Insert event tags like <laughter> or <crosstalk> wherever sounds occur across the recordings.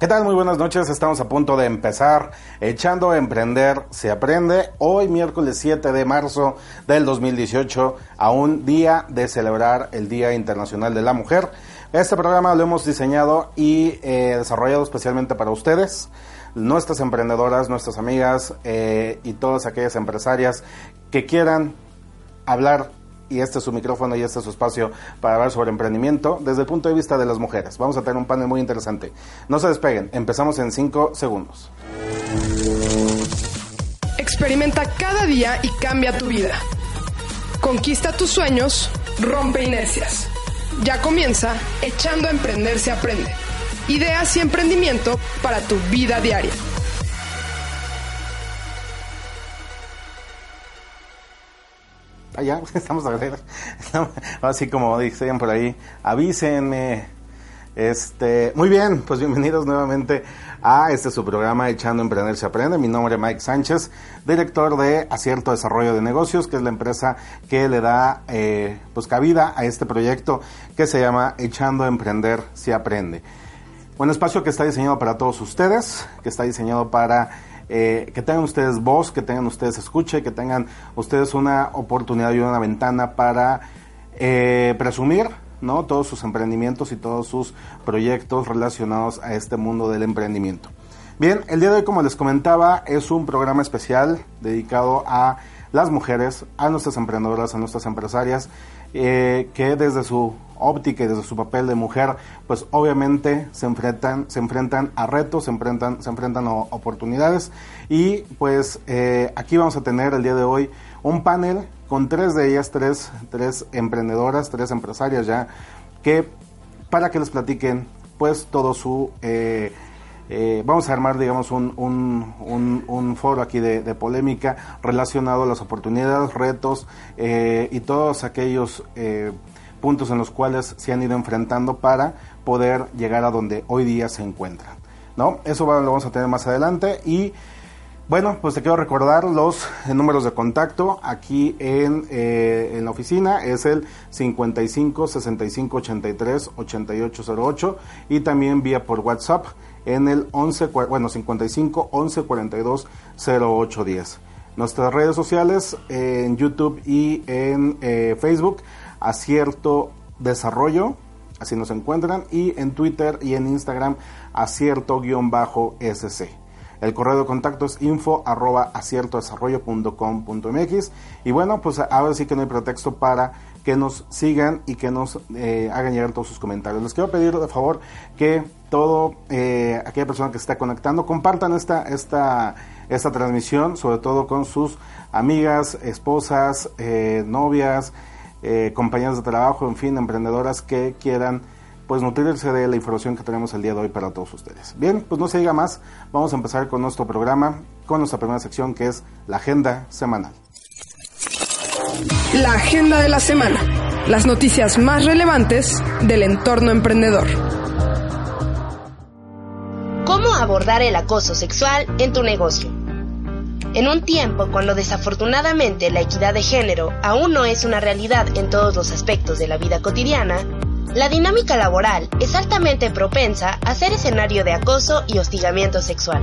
¿Qué tal? Muy buenas noches. Estamos a punto de empezar echando a emprender se aprende. Hoy miércoles 7 de marzo del 2018 a un día de celebrar el Día Internacional de la Mujer. Este programa lo hemos diseñado y eh, desarrollado especialmente para ustedes, nuestras emprendedoras, nuestras amigas eh, y todas aquellas empresarias que quieran hablar y este es su micrófono y este es su espacio para hablar sobre emprendimiento desde el punto de vista de las mujeres. Vamos a tener un panel muy interesante. No se despeguen, empezamos en 5 segundos. Experimenta cada día y cambia tu vida. Conquista tus sueños, rompe inercias. Ya comienza Echando a Emprender se aprende. Ideas y emprendimiento para tu vida diaria. Allá, <laughs> estamos a ver, así como dicen por ahí, avísenme. Este, muy bien, pues bienvenidos nuevamente a este su programa Echando Emprender se aprende. Mi nombre es Mike Sánchez, director de Acierto Desarrollo de Negocios, que es la empresa que le da eh, pues cabida a este proyecto que se llama Echando Emprender se aprende. Un espacio que está diseñado para todos ustedes, que está diseñado para eh, que tengan ustedes voz, que tengan ustedes escucha, que tengan ustedes una oportunidad y una ventana para eh, presumir ¿no? todos sus emprendimientos y todos sus proyectos relacionados a este mundo del emprendimiento. Bien, el día de hoy, como les comentaba, es un programa especial dedicado a las mujeres, a nuestras emprendedoras, a nuestras empresarias, eh, que desde su óptica y desde su papel de mujer, pues obviamente se enfrentan, se enfrentan a retos, se enfrentan, se enfrentan a oportunidades. Y pues eh, aquí vamos a tener el día de hoy un panel con tres de ellas, tres, tres emprendedoras, tres empresarias ya, que para que les platiquen pues todo su eh, eh, vamos a armar, digamos, un, un, foro aquí de, polémica relacionado a las oportunidades, retos eh, y todos aquellos eh, puntos en los cuales se han ido enfrentando para poder llegar a donde hoy día se encuentran. ¿no? Eso lo vamos a tener más adelante y bueno, pues te quiero recordar los números de contacto aquí en, en la oficina. Es el 55 65 83 8808 y también vía por WhatsApp en el 11, bueno, 55 11 42 08 10. Nuestras redes sociales en YouTube y en eh, Facebook, Acierto Desarrollo, así nos encuentran, y en Twitter y en Instagram, acierto-sc. El correo de contacto es info arroba aciertodesarrollo.com.mx y bueno, pues ahora sí que no hay pretexto para que nos sigan y que nos eh, hagan llegar todos sus comentarios. Les quiero pedir de favor que todo eh, aquella persona que se está conectando compartan esta, esta, esta transmisión, sobre todo con sus amigas, esposas, eh, novias, compañeras de trabajo, en fin, emprendedoras que quieran pues nutrirse de la información que tenemos el día de hoy para todos ustedes. Bien, pues no se diga más, vamos a empezar con nuestro programa, con nuestra primera sección que es la agenda semanal. La agenda de la semana. Las noticias más relevantes del entorno emprendedor. ¿Cómo abordar el acoso sexual en tu negocio? En un tiempo cuando desafortunadamente la equidad de género aún no es una realidad en todos los aspectos de la vida cotidiana, la dinámica laboral es altamente propensa a ser escenario de acoso y hostigamiento sexual.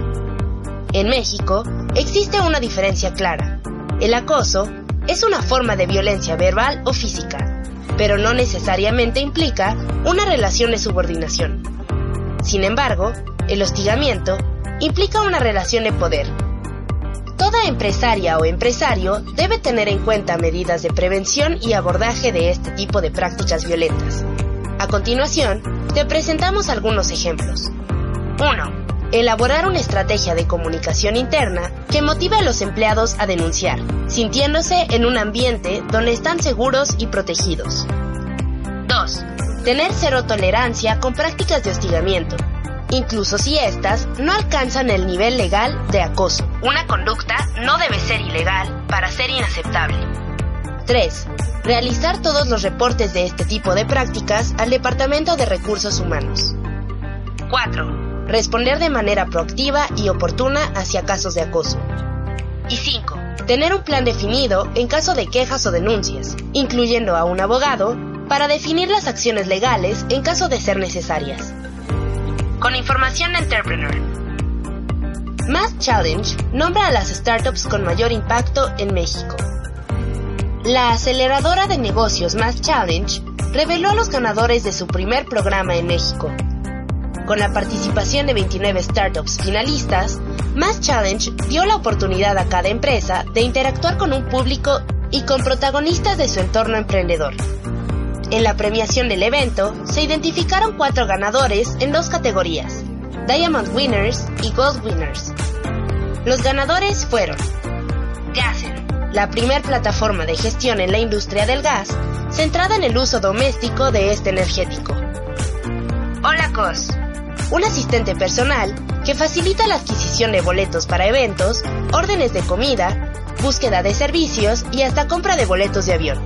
En México existe una diferencia clara. El acoso es una forma de violencia verbal o física, pero no necesariamente implica una relación de subordinación. Sin embargo, el hostigamiento implica una relación de poder. Toda empresaria o empresario debe tener en cuenta medidas de prevención y abordaje de este tipo de prácticas violentas. A continuación, te presentamos algunos ejemplos. 1 elaborar una estrategia de comunicación interna que motive a los empleados a denunciar, sintiéndose en un ambiente donde están seguros y protegidos. 2. Tener cero tolerancia con prácticas de hostigamiento. Incluso si éstas no alcanzan el nivel legal de acoso. Una conducta no debe ser ilegal para ser inaceptable. 3. Realizar todos los reportes de este tipo de prácticas al Departamento de Recursos Humanos. 4. Responder de manera proactiva y oportuna hacia casos de acoso. Y 5. Tener un plan definido en caso de quejas o denuncias, incluyendo a un abogado, para definir las acciones legales en caso de ser necesarias. Con información Entrepreneur. Mass Challenge nombra a las startups con mayor impacto en México. La aceleradora de negocios Mass Challenge reveló a los ganadores de su primer programa en México. Con la participación de 29 startups finalistas, Mass Challenge dio la oportunidad a cada empresa de interactuar con un público y con protagonistas de su entorno emprendedor. En la premiación del evento, se identificaron cuatro ganadores en dos categorías, Diamond Winners y Gold Winners. Los ganadores fueron Gasen, la primer plataforma de gestión en la industria del gas, centrada en el uso doméstico de este energético. Hola Cos, un asistente personal que facilita la adquisición de boletos para eventos, órdenes de comida, búsqueda de servicios y hasta compra de boletos de avión.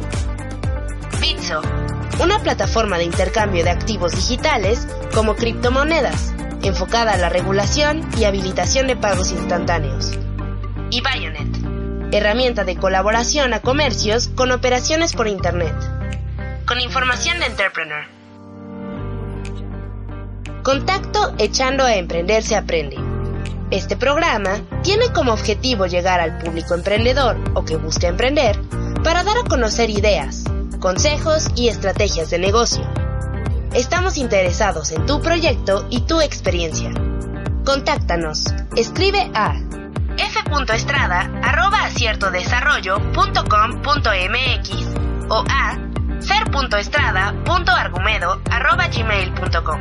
Bitso, una plataforma de intercambio de activos digitales como criptomonedas, enfocada a la regulación y habilitación de pagos instantáneos. Y Bionet, herramienta de colaboración a comercios con operaciones por Internet. Con información de Entrepreneur. Contacto Echando a Emprender se aprende. Este programa tiene como objetivo llegar al público emprendedor o que busca emprender para dar a conocer ideas, consejos y estrategias de negocio. Estamos interesados en tu proyecto y tu experiencia. Contáctanos. Escribe a f.estrada.aciertodesarrollo.com.mx o a fer.estrada.argumedo.gmail.com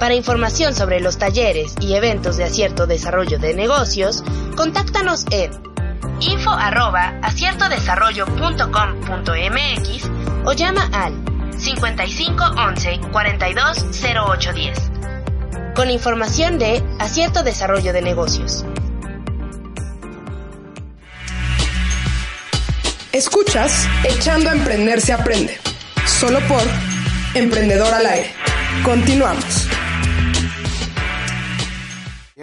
Para información sobre los talleres y eventos de acierto desarrollo de negocios, contáctanos en info arroba aciertodesarrollo.com.mx o llama al 55 11 42 08 10 con información de Acierto Desarrollo de Negocios. Escuchas Echando a Emprender se aprende. Solo por Emprendedor al aire. Continuamos.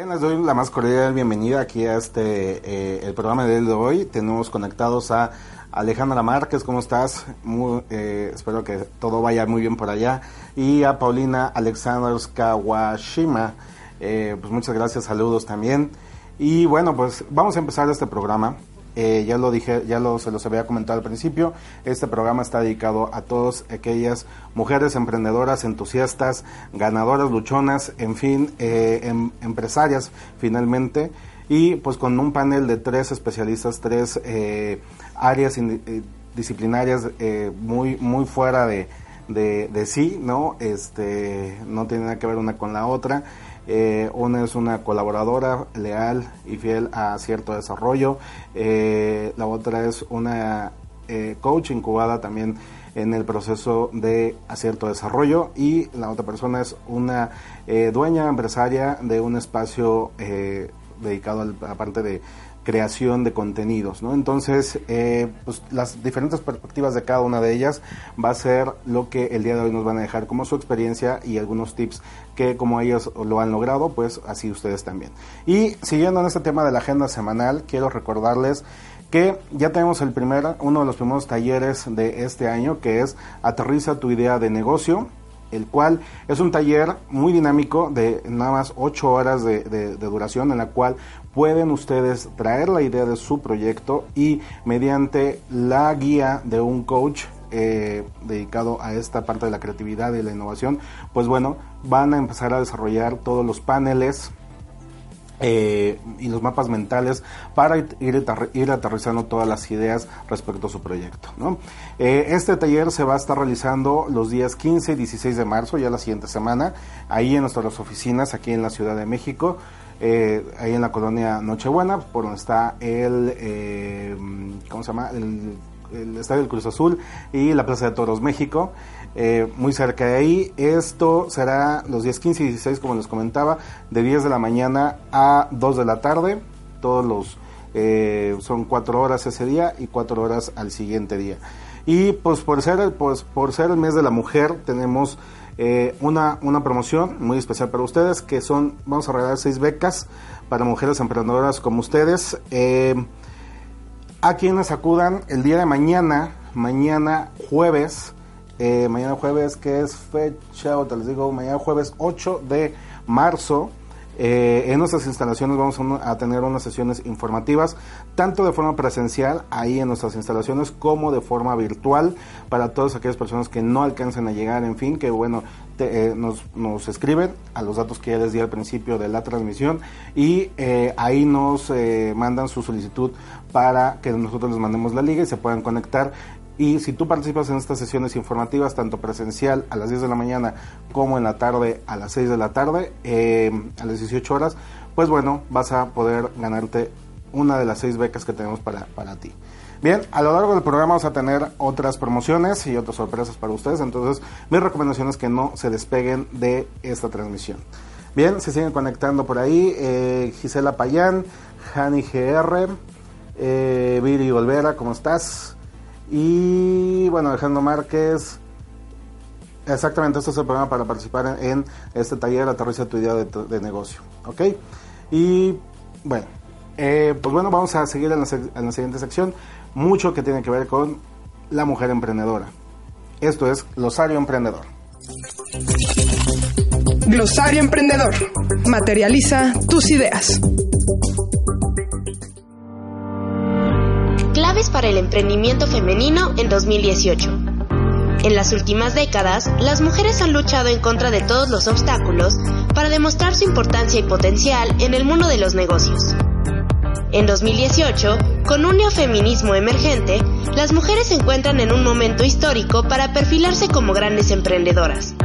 Les doy la más cordial bienvenida aquí a este eh, el programa de hoy. Tenemos conectados a Alejandra Márquez, ¿cómo estás? Muy, eh, espero que todo vaya muy bien por allá. Y a Paulina Alexander Kawashima, eh, pues muchas gracias, saludos también. Y bueno, pues vamos a empezar este programa. Eh, ya lo dije, ya lo, se los había comentado al principio, este programa está dedicado a todas aquellas mujeres emprendedoras, entusiastas, ganadoras, luchonas, en fin, eh, em, empresarias finalmente, y pues con un panel de tres especialistas, tres eh, áreas eh, disciplinarias eh, muy, muy fuera de, de, de sí, ¿no? Este, no tiene nada que ver una con la otra. Eh, una es una colaboradora leal y fiel a cierto desarrollo. Eh, la otra es una eh, coach incubada también en el proceso de acierto desarrollo y la otra persona es una eh, dueña empresaria de un espacio eh, dedicado a la parte de creación de contenidos, ¿no? Entonces, eh, pues las diferentes perspectivas de cada una de ellas va a ser lo que el día de hoy nos van a dejar como su experiencia y algunos tips que como ellos lo han logrado, pues así ustedes también. Y siguiendo en este tema de la agenda semanal, quiero recordarles que ya tenemos el primer, uno de los primeros talleres de este año, que es Aterriza tu idea de negocio, el cual es un taller muy dinámico de nada más 8 horas de, duración en la cual pueden ustedes traer la idea de su proyecto y mediante la guía de un coach eh, dedicado a esta parte de la creatividad y la innovación, pues bueno, van a empezar a desarrollar todos los paneles eh, y los mapas mentales para ir, aterrizando todas las ideas respecto a su proyecto. Eh, este taller se va a estar realizando los días 15 y 16 de marzo, ya la siguiente semana, ahí en nuestras oficinas, aquí en la Ciudad de México. Eh, ahí en la colonia Nochebuena, por donde está el, eh, ¿cómo se llama? El Estadio del Cruz Azul y la Plaza de Toros México, eh, muy cerca de ahí. Esto será los días 15 y 16, como les comentaba, de 10 de la mañana a 2 de la tarde. Todos los son cuatro horas ese día y cuatro horas al siguiente día. Y pues por ser, pues, por ser el mes de la mujer tenemos eh, una, una promoción muy especial para ustedes que son, vamos a regalar seis becas para mujeres emprendedoras como ustedes. Eh, a quienes acudan el día de mañana, mañana jueves, eh, mañana jueves que es fecha, o te les digo, mañana jueves 8 de marzo, eh, en nuestras instalaciones vamos a, tener unas sesiones informativas, tanto de forma presencial ahí en nuestras instalaciones como de forma virtual para todas aquellas personas que no alcancen a llegar, en fin, que bueno, eh, nos, nos, escriben a los datos que ya les di al principio de la transmisión y eh, ahí nos mandan su solicitud para que nosotros les mandemos la liga y se puedan conectar y si tú participas en estas sesiones informativas, tanto presencial a las 10 de la mañana como en la tarde a las 6 de la tarde, eh, a las 18 horas, pues bueno, vas a poder ganarte una de las seis becas que tenemos para, para ti. Bien, a lo largo del programa vamos a tener otras promociones y otras sorpresas para ustedes, entonces mi recomendación es que no se despeguen de esta transmisión. Bien, se siguen conectando por ahí eh, Gisela Payán, Jani GR, eh, Viri Olvera, ¿cómo estás? Y bueno, Alejandro Márquez. Exactamente, este es el programa para participar en, este taller Aterriza tu idea de, negocio. ¿Ok? Y bueno, eh, pues bueno, vamos a seguir en la, en la siguiente sección. Mucho que tiene que ver con la mujer emprendedora. Esto es Glosario Emprendedor. Glosario Emprendedor. Materializa tus ideas. El emprendimiento femenino en 2018. En las últimas décadas, las mujeres han luchado en contra de todos los obstáculos para demostrar su importancia y potencial en el mundo de los negocios. En 2018, con un neofeminismo emergente, las mujeres se encuentran en un momento histórico para perfilarse como grandes emprendedoras.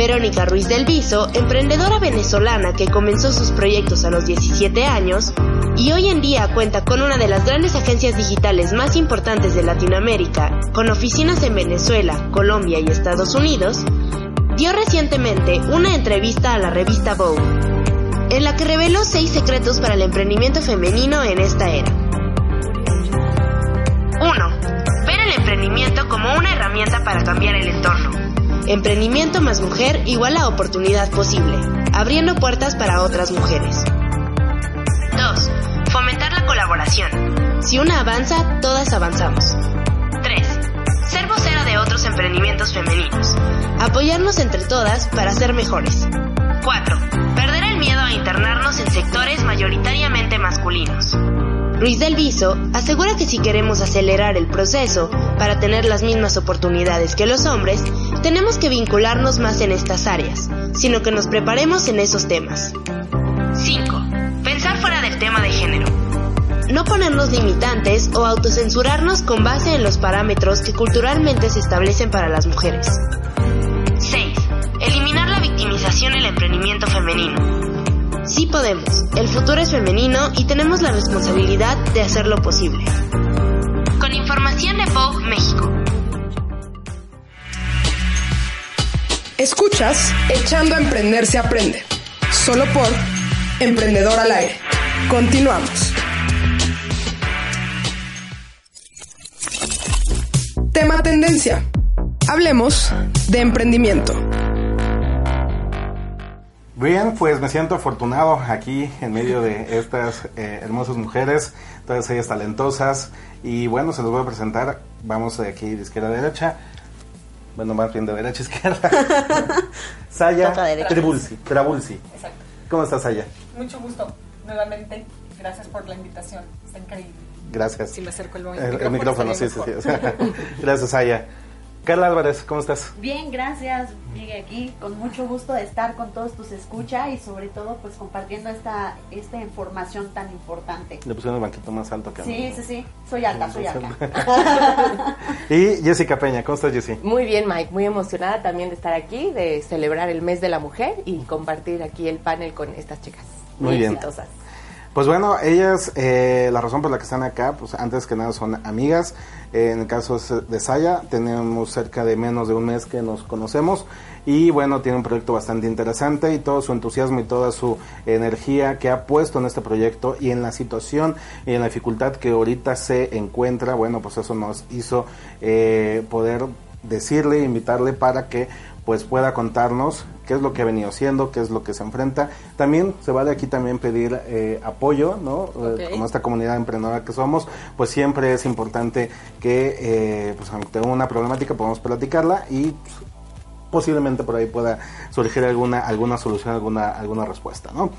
Verónica Ruiz del Viso, emprendedora venezolana que comenzó sus proyectos a los 17 años y hoy en día cuenta con una de las grandes agencias digitales más importantes de Latinoamérica, con oficinas en Venezuela, Colombia y Estados Unidos, dio recientemente una entrevista a la revista Vogue, en la que reveló seis secretos para el emprendimiento femenino en esta era. 1. Ver el emprendimiento como una herramienta para cambiar el entorno. Emprendimiento más mujer igual a oportunidad posible, abriendo puertas para otras mujeres. 2. Fomentar la colaboración. Si una avanza, todas avanzamos. 3. Ser vocera de otros emprendimientos femeninos. Apoyarnos entre todas para ser mejores. 4. Perder el miedo a internarnos en sectores mayoritariamente masculinos. Luis del Viso asegura que si queremos acelerar el proceso para tener las mismas oportunidades que los hombres, tenemos que vincularnos más en estas áreas, sino que nos preparemos en esos temas. 5. Pensar fuera del tema de género. No ponernos limitantes o autocensurarnos con base en los parámetros que culturalmente se establecen para las mujeres. 6. Eliminar la victimización en el emprendimiento femenino. Sí podemos, el futuro es femenino y tenemos la responsabilidad de hacerlo posible. Con información de Vogue México. Escuchas Echando a Emprender se aprende. Solo por Emprendedor al aire. Continuamos. Tema tendencia. Hablemos de emprendimiento. Bien, pues me siento afortunado aquí en medio de estas eh, hermosas mujeres, todas ellas talentosas. Y bueno, se los voy a presentar. Vamos de aquí de izquierda a derecha. Bueno, más bien de derecha a izquierda. <laughs> Saya Trabulsi. Trabulsi. Exacto. ¿Cómo estás, Saya? Mucho gusto, nuevamente. Gracias por la invitación. Está increíble. Gracias. Si me acerco el, el, el micrófono. sí, sí, sí. <laughs> Gracias, Saya. Carla Álvarez, ¿cómo estás? Bien, gracias. Llegué aquí con mucho gusto de estar con todos tus escucha y sobre todo pues compartiendo esta esta información tan importante. Le pusieron el banquito más alto que a Sí, sí, sí. Soy alta, soy alta. <laughs> y Jessica Peña, ¿cómo estás, Jessy? Muy bien, Mike. Muy emocionada también de estar aquí, de celebrar el mes de la mujer y compartir aquí el panel con estas chicas. Muy, bien. exitosas. Pues bueno, ellas, eh, la razón por la que están acá, pues antes que nada son amigas. Eh, en el caso de Saya, tenemos cerca de menos de un mes que nos conocemos y bueno, tiene un proyecto bastante interesante y todo su entusiasmo y toda su energía que ha puesto en este proyecto y en la situación y en la dificultad que ahorita se encuentra, bueno, pues eso nos hizo eh, poder decirle, invitarle para que pues pueda contarnos qué es lo que ha venido haciendo, qué es lo que se enfrenta. También se vale aquí también pedir eh, apoyo, ¿no? Eh, como esta comunidad emprendedora que somos, pues siempre es importante que, eh, pues ante una problemática podamos platicarla y pues, posiblemente por ahí pueda surgir alguna alguna solución, alguna alguna respuesta, ¿no?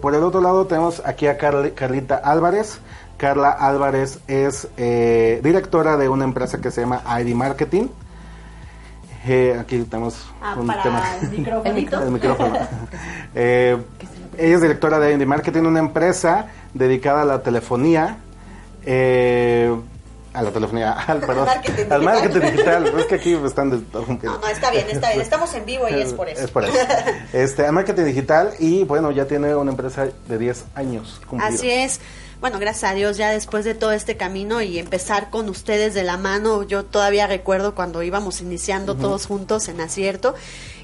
por el otro lado tenemos aquí a Carlita Álvarez. Carla Álvarez es directora de una empresa que se llama ID Marketing. Eh, aquí tenemos ah, un para tema. El micrófono. <laughs> el micrófono. <laughs> Eh, ella es directora de Indie Marketing, una empresa dedicada a la telefonía. Eh, a la telefonía, <laughs> al, perdón, marketing al marketing digital. es que aquí están de, no, no, está bien, está bien. Estamos en vivo y es por eso. Es por eso. Este, al marketing digital y bueno, ya tiene una empresa de 10 años cumplidos. Así es bueno, gracias a Dios, ya después de todo este camino y empezar con ustedes de la mano, yo todavía recuerdo cuando íbamos iniciando todos juntos en Acierto.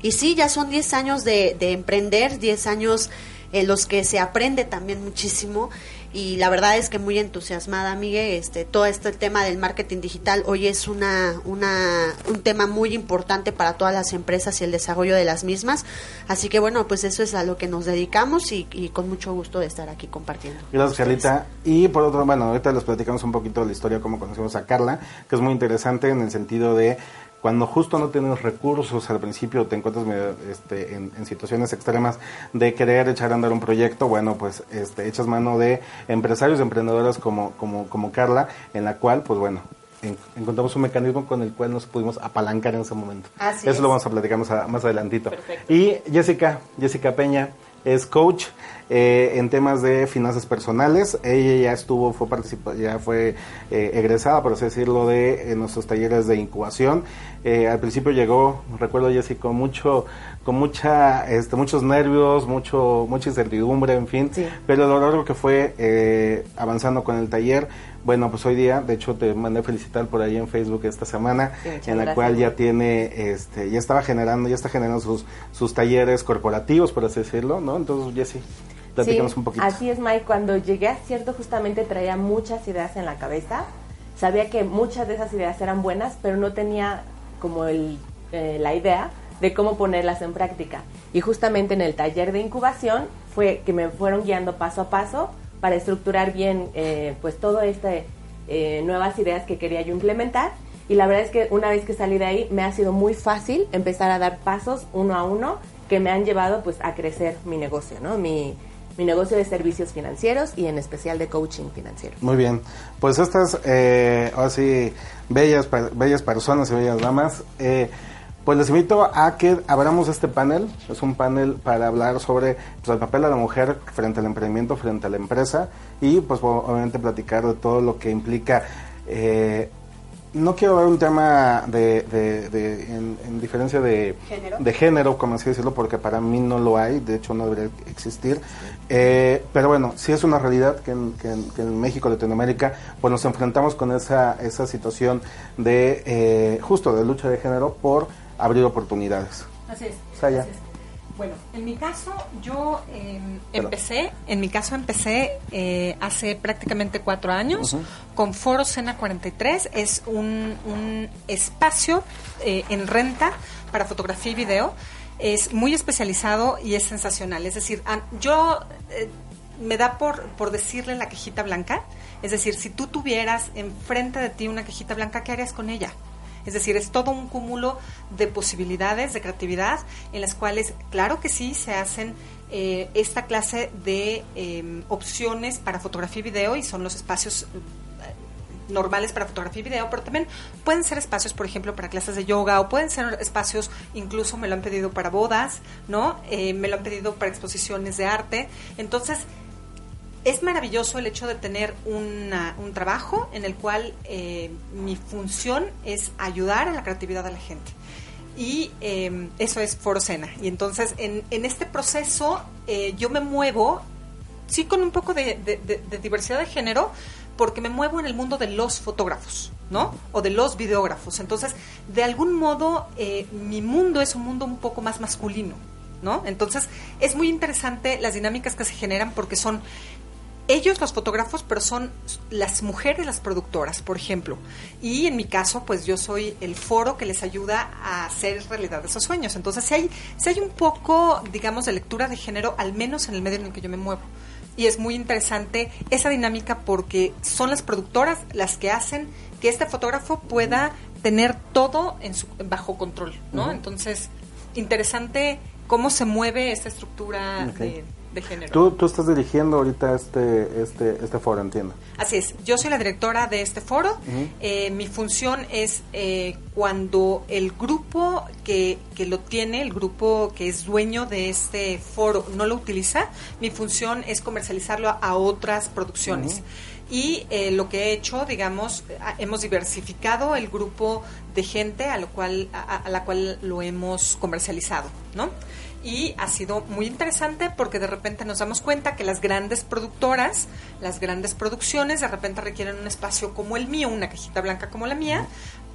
Y sí, ya son 10 años de, de emprender, 10 años en los que se aprende también muchísimo y la verdad es que muy entusiasmada, Miguel, este todo este tema del marketing digital hoy es una, una un tema muy importante para todas las empresas y el desarrollo de las mismas, así que bueno, pues eso es a lo que nos dedicamos y, con mucho gusto de estar aquí compartiendo. Gracias, Carlita. Y por otro, bueno, ahorita les platicamos un poquito de la historia cómo conocimos a Carla, que es muy interesante en el sentido de cuando justo no tienes recursos al principio, te encuentras este, en, situaciones extremas de querer echar a andar un proyecto, bueno, pues este, echas mano de empresarios, de emprendedoras como, como, como Carla, en la cual, pues bueno, encontramos un mecanismo con el cual nos pudimos apalancar en ese momento. Eso lo vamos a platicar más, más adelantito. Y Jessica, Jessica Peña, es coach eh, en temas de finanzas personales. Ella ya estuvo, fue ya fue eh, egresada, por así decirlo, de nuestros talleres de incubación. Eh, al principio llegó, recuerdo Jessy, con mucho, con mucha, este, muchos nervios, mucho, mucha incertidumbre, en fin. Pero lo largo que fue avanzando con el taller, bueno, pues hoy día, de hecho te mandé felicitar por ahí en Facebook esta semana, en la cual ya tiene, este, ya estaba generando, ya está generando sus, sus talleres corporativos, por así decirlo, ¿no? Entonces, Jessy, platícanos un poquito. Así es, Mike, cuando llegué a cierto justamente traía muchas ideas en la cabeza, sabía que muchas de esas ideas eran buenas, pero no tenía como el, eh, la idea de cómo ponerlas en práctica. Y justamente en el taller de incubación fue que me fueron guiando paso a paso para estructurar bien eh, pues todo este eh, nuevas ideas que quería yo implementar y la verdad es que una vez que salí de ahí me ha sido muy fácil empezar a dar pasos uno a uno que me han llevado pues a crecer mi negocio, ¿no? Mi, mi negocio de servicios financieros y en especial de coaching financiero. Muy bien, pues estas, eh, así, bellas, bellas personas y bellas damas, eh, pues les invito a que abramos este panel. Es un panel para hablar sobre pues, el papel de la mujer frente al emprendimiento, frente a la empresa y pues obviamente platicar de todo lo que implica. Eh, no quiero ver un tema de, de, en, diferencia de ¿Género? de género, como así decirlo, porque para mí no lo hay, de hecho no debería existir. Eh, pero bueno, sí es una realidad que en, que en, México, Latinoamérica, pues nos enfrentamos con esa, esa situación de eh, justo de lucha de género por abrir oportunidades. Así es. Bueno, en mi caso yo em, empecé, en mi caso empecé eh, hace prácticamente cuatro años con Foro Sena 43. Es un, un espacio eh, en renta para fotografía y video. Es muy especializado y es sensacional. Es decir, yo eh, me da por, por decirle la quejita blanca. Es decir, si tú tuvieras enfrente de ti una quejita blanca, ¿qué harías con ella? Es decir, es todo un cúmulo de posibilidades, de creatividad, en las cuales, claro que sí, se hacen eh, esta clase de em, opciones para fotografía y video y son los espacios eh, normales para fotografía y video, pero también pueden ser espacios, por ejemplo, para clases de yoga o pueden ser espacios, incluso me lo han pedido para bodas, ¿no? Eh, me lo han pedido para exposiciones de arte. Entonces, es maravilloso el hecho de tener un trabajo en el cual eh, mi función es ayudar a la creatividad de la gente. Y em, eso es Forocena. Y entonces en, en este proceso eh, yo me muevo sí con un poco de, de diversidad de género, porque me muevo en el mundo de los fotógrafos, ¿no? O de los videógrafos. Entonces, de algún modo, eh, mi mundo es un mundo un poco más masculino, ¿no? Entonces, es muy interesante las dinámicas que se generan porque son ellos los fotógrafos, pero son las mujeres las productoras, por ejemplo. Y en mi caso, pues yo soy el foro que les ayuda a hacer realidad esos sueños. Entonces, si hay, si hay un poco, digamos, de lectura de género, al menos en el medio en el que yo me muevo y es muy interesante esa dinámica porque son las productoras las que hacen que este fotógrafo pueda tener todo en su, bajo control, ¿no? Entonces, interesante cómo se mueve esta estructura de de género. Tú, tú estás dirigiendo ahorita este, este, este foro, entiendo. Así es, yo soy la directora de este foro. Eh, mi función es eh, cuando el grupo que, que lo tiene, el grupo que es dueño de este foro, no lo utiliza, mi función es comercializarlo a, otras producciones. Y eh, lo que he hecho, digamos, hemos diversificado el grupo de gente a, lo cual, a, a la cual lo hemos comercializado, ¿no? Y ha sido muy interesante porque de repente nos damos cuenta que las grandes productoras, las grandes producciones de repente requieren un espacio como el mío, una cajita blanca como la mía,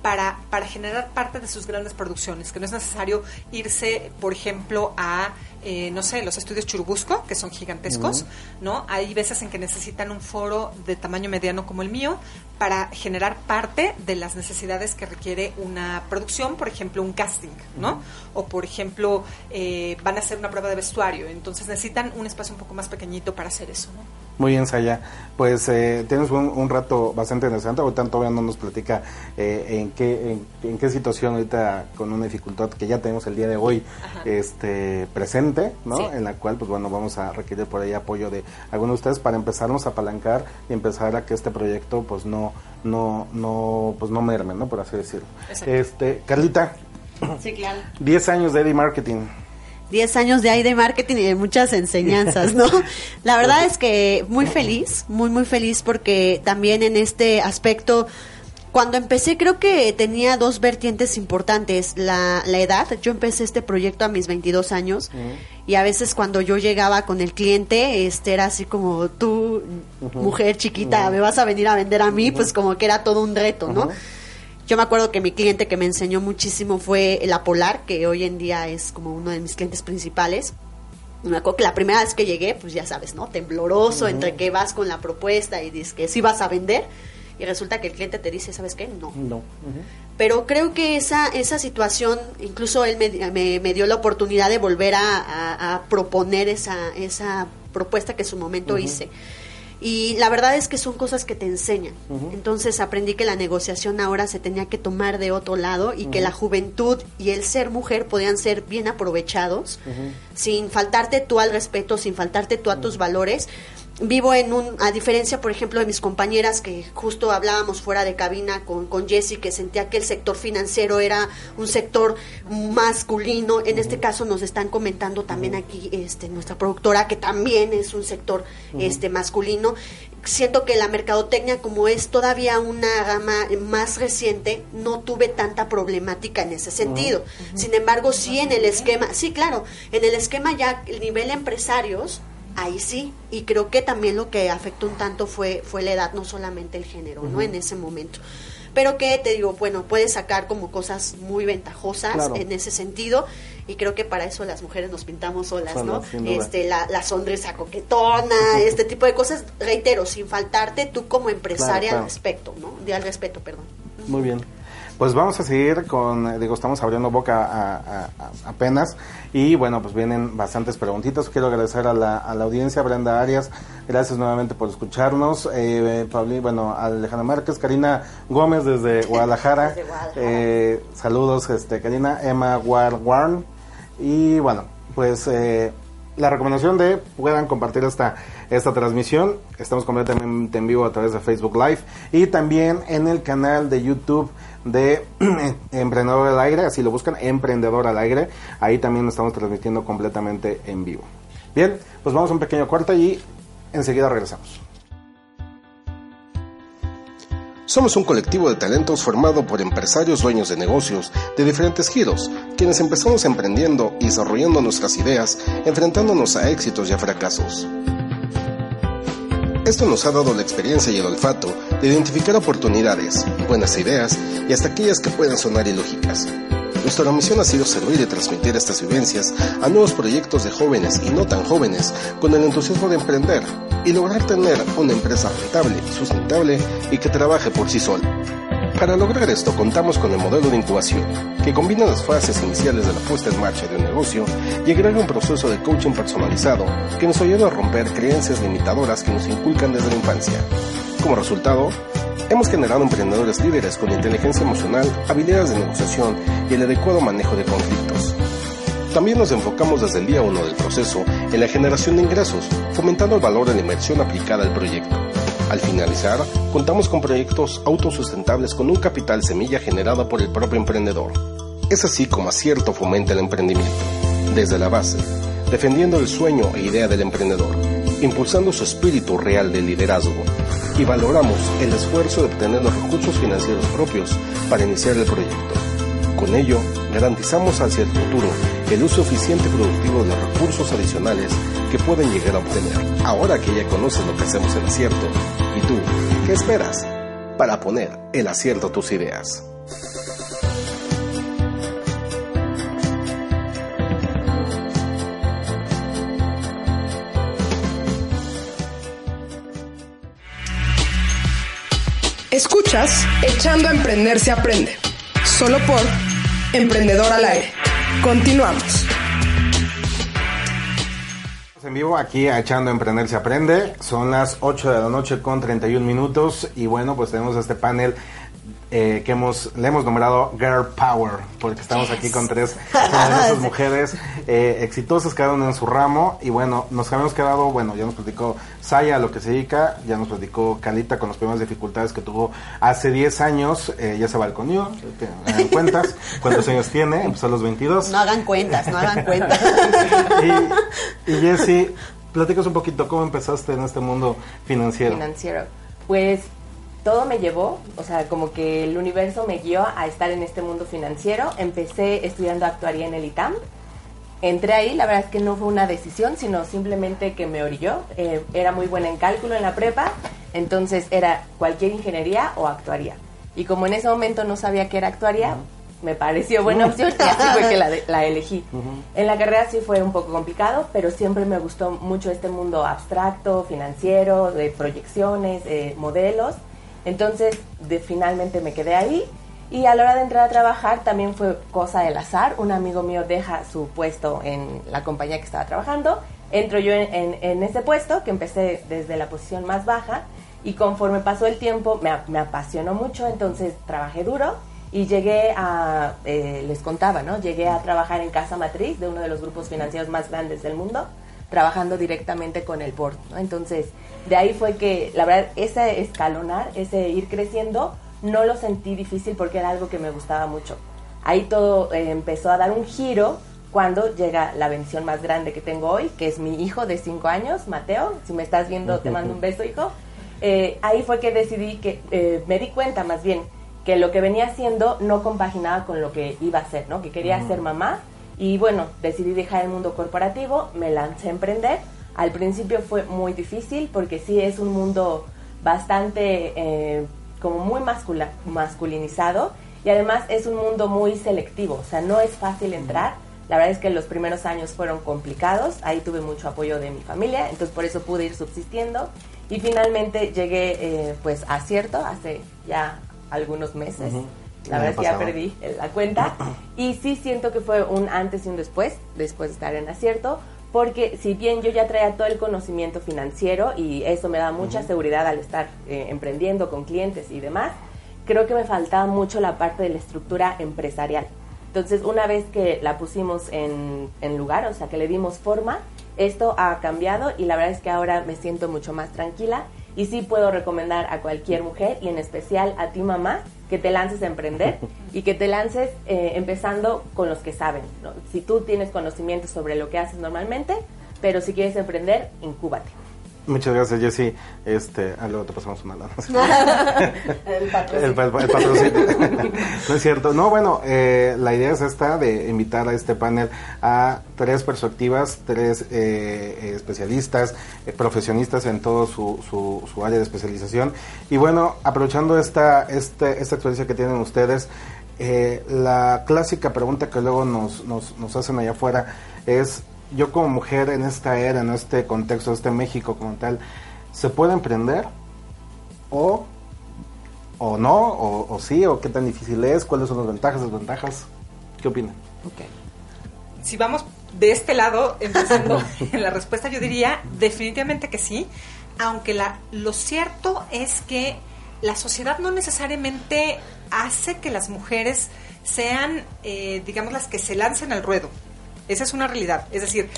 para, para generar parte de sus grandes producciones, que no es necesario irse, por ejemplo, a eh, no sé, los estudios Churubusco, que son gigantescos, ¿no? Hay veces en que necesitan un foro de tamaño mediano como el mío para generar parte de las necesidades que requiere una producción, por ejemplo, un casting, ¿no? O, por ejemplo, eh, van a hacer una prueba de vestuario, entonces necesitan un espacio un poco más pequeñito para hacer eso, ¿no? Muy bien, Saya. Pues eh, tienes un, rato bastante interesante. Ahorita todavía no nos platica eh, en, qué, en, qué situación ahorita con una dificultad que ya tenemos el día de hoy este presente, ¿no? En la cual, pues bueno, vamos a requerir por ahí apoyo de algunos de ustedes para empezarnos a apalancar y empezar a que este proyecto, pues no, no, no, pues no merme, ¿no? Por así decirlo. Este, Carlita. Sí, claro. 10 años de Eddie Marketing. 10 años de de marketing y de muchas enseñanzas, ¿no? <laughs> La verdad es que muy feliz, muy, muy feliz porque también en este aspecto, cuando empecé creo que tenía dos vertientes importantes, la, la edad, yo empecé este proyecto a mis 22 años y a veces cuando yo llegaba con el cliente, este era así como tú, mujer chiquita, me vas a venir a vender a mí, pues como que era todo un reto, ¿no? Yo me acuerdo que mi cliente que me enseñó muchísimo fue la Polar, que hoy en día es como uno de mis clientes principales. Me acuerdo que la primera vez que llegué, pues ya sabes, ¿no? Tembloroso, entre que vas con la propuesta y dices que sí vas a vender, y resulta que el cliente te dice, ¿sabes qué? No. No. Pero creo que esa, esa situación, incluso él me, me, dio la oportunidad de volver a, proponer esa, esa propuesta que en su momento hice. Y la verdad es que son cosas que te enseñan. Entonces aprendí que la negociación ahora se tenía que tomar de otro lado y que la juventud y el ser mujer podían ser bien aprovechados, sin faltarte tú al respeto, sin faltarte tú a tus valores, vivo en un, a diferencia, por ejemplo, de mis compañeras que justo hablábamos fuera de cabina con, con Jessie, que sentía que el sector financiero era un sector masculino. En este caso nos están comentando también aquí este, nuestra productora que también es un sector este, masculino. Siento que la mercadotecnia, como es todavía una gama más reciente, no tuve tanta problemática en ese sentido. Sin embargo, sí en el esquema, sí, claro, en el esquema ya el nivel empresarios, ahí sí. Y creo que también lo que afectó un tanto fue, fue la edad, no solamente el género, ¿no? En ese momento. Pero que te digo, bueno, puedes sacar como cosas muy ventajosas en ese sentido. Y creo que para eso las mujeres nos pintamos solas, ¿no? Este, la, la sonrisa coquetona, <laughs> este tipo de cosas. Reitero, sin faltarte tú como empresaria al respecto, ¿no? De al respeto, perdón. Muy bien. Pues vamos a seguir con, digo, estamos abriendo boca apenas y bueno, pues vienen bastantes preguntitas. Quiero agradecer a la, a la audiencia, Brenda Arias, gracias nuevamente por escucharnos. Eh, bueno, Alejandra Márquez, Karina Gómez <laughs> desde Guadalajara. Eh, saludos, este, Karina, Emma Warn. Y bueno, pues eh, la recomendación de puedan compartir esta, esta transmisión. Estamos completamente en vivo a través de Facebook Live y también en el canal de YouTube de <clears throat> Emprendedor al Aire, así lo buscan, Emprendedor al Aire. Ahí también estamos transmitiendo completamente en vivo. Bien, pues vamos a un pequeño corte y enseguida regresamos. Somos un colectivo de talentos formado por empresarios dueños de negocios de diferentes giros, quienes empezamos emprendiendo y desarrollando nuestras ideas, enfrentándonos a éxitos y a fracasos. Esto nos ha dado la experiencia y el olfato de identificar oportunidades, buenas ideas y hasta aquellas que puedan sonar ilógicas. Nuestra misión ha sido servir y transmitir estas vivencias a nuevos proyectos de jóvenes y no tan jóvenes con el entusiasmo de emprender y lograr tener una empresa rentable, sustentable y que trabaje por sí sola. Para lograr esto contamos con el modelo de incubación, que combina las fases iniciales de la puesta en marcha de un negocio y agrega un proceso de coaching personalizado que nos ayuda a romper creencias limitadoras que nos inculcan desde la infancia. Como resultado, hemos generado emprendedores líderes con inteligencia emocional, habilidades de negociación y el adecuado manejo de conflictos. También nos enfocamos desde el día 1 del proceso en la generación de ingresos, fomentando el valor de la inversión aplicada al proyecto. Al finalizar, contamos con proyectos autosustentables con un capital semilla generado por el propio emprendedor. Es así como acierto fomenta el emprendimiento, desde la base, defendiendo el sueño e idea del emprendedor, impulsando su espíritu real de liderazgo y valoramos el esfuerzo de obtener los recursos financieros propios para iniciar el proyecto. Con ello, garantizamos hacia el futuro el uso eficiente y productivo de recursos adicionales que pueden llegar a obtener. Ahora que ya conoces lo que hacemos en acierto, ¿y tú qué esperas para poner el acierto tus ideas? Escuchas Echando a Emprender se aprende. Solo por Emprendedor al aire. Continuamos. En vivo aquí a Echando a Emprender se aprende. Son las 8 de la noche con 31 minutos y bueno, pues tenemos este panel eh, que hemos, le hemos nombrado Girl Power, porque estamos aquí con tres esas mujeres eh, exitosas, cada una en su ramo. Y bueno, nos habíamos quedado, bueno, ya nos platicó Saya a lo que se dedica, ya nos platicó Calita con las primeras dificultades que tuvo hace 10 años, eh, ya se balconió, que hagan cuentas, <laughs> cuántos años tiene, empezó a los 22. No hagan cuentas, no hagan cuentas. <laughs> y, y Jessy, platicas un poquito, ¿cómo empezaste en este mundo financiero? Financiero. Pues todo me llevó, o sea, como que el universo me guió a estar en este mundo financiero. Empecé estudiando actuaría en el ITAM. Entré ahí, la verdad es que no fue una decisión, sino simplemente que me orilló. Eh, era muy buena en cálculo en la prepa, entonces era cualquier ingeniería o actuaría. Y como en ese momento no sabía qué era actuaría, me pareció buena opción y así fue que la elegí. En la carrera sí fue un poco complicado, pero siempre me gustó mucho este mundo abstracto, financiero, de proyecciones, eh, modelos. Entonces, finalmente me quedé ahí. Y a la hora de entrar a trabajar también fue cosa del azar. Un amigo mío deja su puesto en la compañía que estaba trabajando. Entro yo en, ese puesto, que empecé desde la posición más baja. Y conforme pasó el tiempo, me, apasionó mucho, entonces trabajé duro. Y llegué a, eh, les contaba, ¿no? Llegué a trabajar en Casa Matriz de uno de los grupos financieros más grandes del mundo, trabajando directamente con el board. Entonces, de ahí fue que, la verdad, ese escalonar, ese ir creciendo, no lo sentí difícil porque era algo que me gustaba mucho. Ahí todo eh, empezó a dar un giro cuando llega la bendición más grande que tengo hoy, que es mi hijo de 5 años, Mateo. Si me estás viendo, te mando un beso, hijo. Eh, ahí fue que decidí que, eh, me di cuenta más bien, que lo que venía haciendo no compaginaba con lo que iba a hacer, ¿no? Que quería ser mamá y bueno, decidí dejar el mundo corporativo, me lancé a emprender. Al principio fue muy difícil porque sí es un mundo bastante eh, como muy mascula- masculinizado y además es un mundo muy selectivo, o sea, no es fácil entrar. La verdad es que los primeros años fueron complicados, ahí tuve mucho apoyo de mi familia, entonces por eso pude ir subsistiendo y finalmente llegué eh, pues a acierto hace ya algunos meses. La verdad es que ya perdí eh, la cuenta <clears throat> y sí siento que fue un antes y un después, después de estar en acierto, porque si bien yo ya traía todo el conocimiento financiero y eso me da mucha seguridad al estar eh, emprendiendo con clientes y demás, creo que me faltaba mucho la parte de la estructura empresarial. Entonces, una vez que la pusimos en, en lugar, o sea, que le dimos forma, esto ha cambiado y la verdad es que ahora me siento mucho más tranquila y sí puedo recomendar a cualquier mujer y en especial a ti mamá que te lances a emprender <laughs> y que te lances eh, empezando con los que saben. ¿no? Si tú tienes conocimiento sobre lo que haces normalmente, pero si quieres emprender, incúbate. Muchas gracias, Jessy. Este, ah, luego te pasamos una lana. <laughs> el patrocinio. El, el- el patrocinio. <laughs> no es cierto. No, bueno, eh, la idea es esta de invitar a este panel a tres perspectivas, tres eh, eh, especialistas, eh, profesionistas en todo su, su, su área de especialización. Y bueno, aprovechando esta, este, esta experiencia que tienen ustedes, eh, la clásica pregunta que luego nos, nos, nos hacen allá afuera es, yo como mujer en esta era, en este contexto, este México como tal, ¿se puede emprender? ¿O o no, o, o sí, o qué tan difícil es, cuáles son las ventajas, desventajas. ¿Qué opinan? si vamos de este lado, <laughs> empezando <laughs> en la respuesta, yo diría definitivamente que sí, aunque la, lo cierto es que la sociedad no necesariamente hace que las mujeres sean, eh, digamos, las que se lancen al ruedo. Esa es una realidad. Es decir,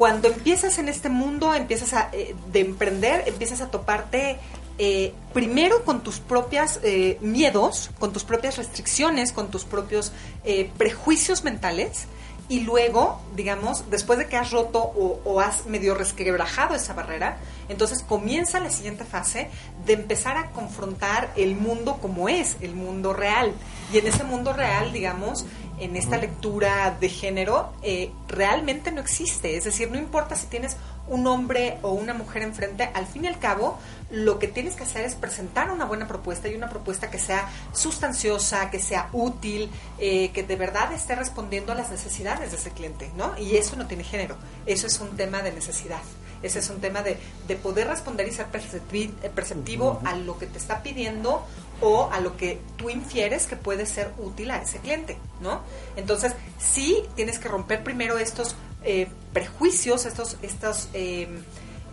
cuando empiezas en este mundo, empiezas a, eh, de emprender, empiezas a toparte eh, primero con tus propios miedos, con tus propias restricciones, con tus propios eh, prejuicios mentales. Y luego, digamos, después de que has roto o has medio resquebrajado esa barrera, entonces comienza la siguiente fase de empezar a confrontar el mundo como es, el mundo real. Y en ese mundo real, digamos, en esta lectura de género, eh, realmente no existe. Es decir, no importa si tienes un hombre o una mujer enfrente, al fin y al cabo, lo que tienes que hacer es presentar una buena propuesta y una propuesta que sea sustanciosa, que sea útil, eh, que de verdad esté respondiendo a las necesidades de ese cliente, ¿no? Y eso no tiene género, eso es un tema de necesidad. Ese es un tema de, de poder responder y ser eh, perceptivo a lo que te está pidiendo o a lo que tú infieres que puede ser útil a ese cliente, ¿no? Entonces, sí tienes que romper primero estos eh, prejuicios, estos, estos eh,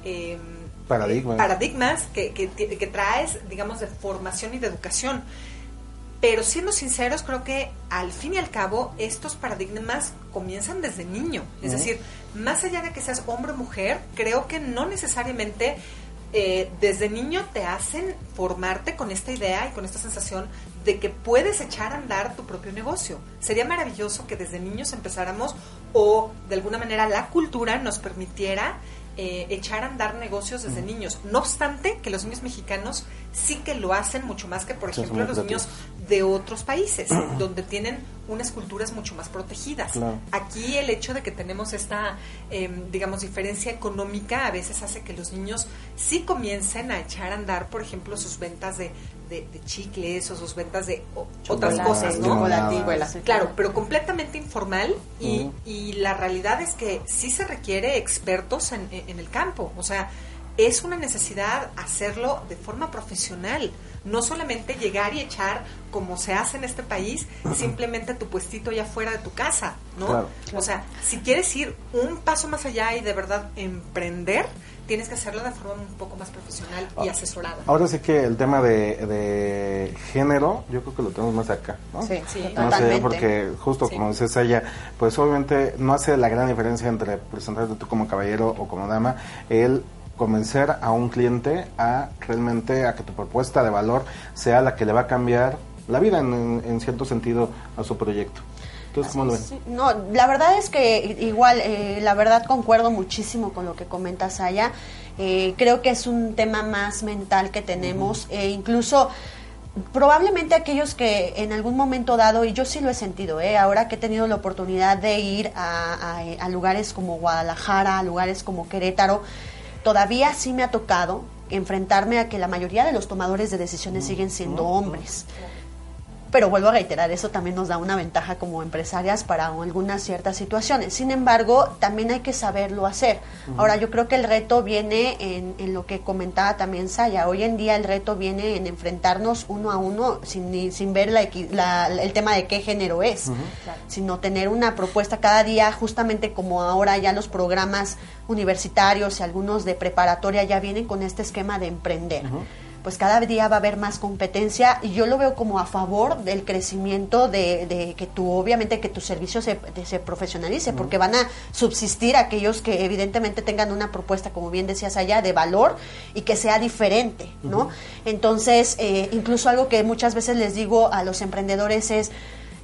eh, Paradigmas. eh, paradigmas que, que, ti- que traes, digamos, de formación y de educación. Pero siendo sinceros, creo que al fin y al cabo estos paradigmas comienzan desde niño. Es decir, más allá de que seas hombre o mujer, creo que no necesariamente eh, desde niño te hacen formarte con esta idea y con esta sensación de que puedes echar a andar tu propio negocio. Sería maravilloso que desde niños empezáramos o de alguna manera la cultura nos permitiera eh, echar a andar negocios desde niños. No obstante, que los niños mexicanos sí que lo hacen mucho más que, por Sí, ejemplo, los niños de otros países, donde tienen unas culturas mucho más protegidas. Claro. Aquí el hecho de que tenemos esta, em, digamos, diferencia económica a veces hace que los niños sí comiencen a echar a andar, por ejemplo, sus ventas de, de- de chicles o sus ventas de o- otras cosas, ¿no? Chocolate, Claro, pero completamente informal y, y la realidad es que sí se requiere expertos en, en el campo. O sea, es una necesidad hacerlo de forma profesional. No solamente llegar y echar, como se hace en este país, simplemente tu puestito allá fuera de tu casa, ¿no? Claro. O sea, si quieres ir un paso más allá y de verdad emprender, tienes que hacerlo de forma un poco más profesional y asesorada. Ahora sí que el tema de, de género, yo creo que lo tenemos más acá, ¿no? Sí, sí, No sé, totalmente. porque justo Sí. como dices ella, pues obviamente no hace la gran diferencia entre presentarte tú como caballero o como dama, el convencer a un cliente a realmente a que tu propuesta de valor sea la que le va a cambiar la vida en cierto sentido a su proyecto. ¿Cómo lo ven? Sí, No, la verdad es que igual, eh, la verdad concuerdo muchísimo con lo que comentas allá. Eh, creo que es un tema más mental que tenemos, e incluso probablemente aquellos que en algún momento dado, y yo sí lo he sentido, ¿eh? ahora que he tenido la oportunidad de ir a, a- a lugares como Guadalajara, a lugares como Querétaro, todavía sí me ha tocado enfrentarme a que la mayoría de los tomadores de decisiones siguen siendo hombres. Pero vuelvo a reiterar, eso también nos da una ventaja como empresarias para algunas ciertas situaciones. Sin embargo, también hay que saberlo hacer. Ahora, yo creo que el reto viene en, en lo que comentaba también Saya. Hoy en día el reto viene en enfrentarnos uno a uno sin, sin ver la la- el tema de qué género es, sino tener una propuesta cada día, justamente como ahora ya los programas universitarios y algunos de preparatoria ya vienen con este esquema de emprender pues cada día va a haber más competencia y yo lo veo como a favor del crecimiento de, de que tu, obviamente que tu servicio se, de- se profesionalice, porque van a subsistir aquellos que evidentemente tengan una propuesta, como bien decías allá, de valor y que sea diferente, ¿no? Entonces, eh, incluso algo que muchas veces les digo a los emprendedores es,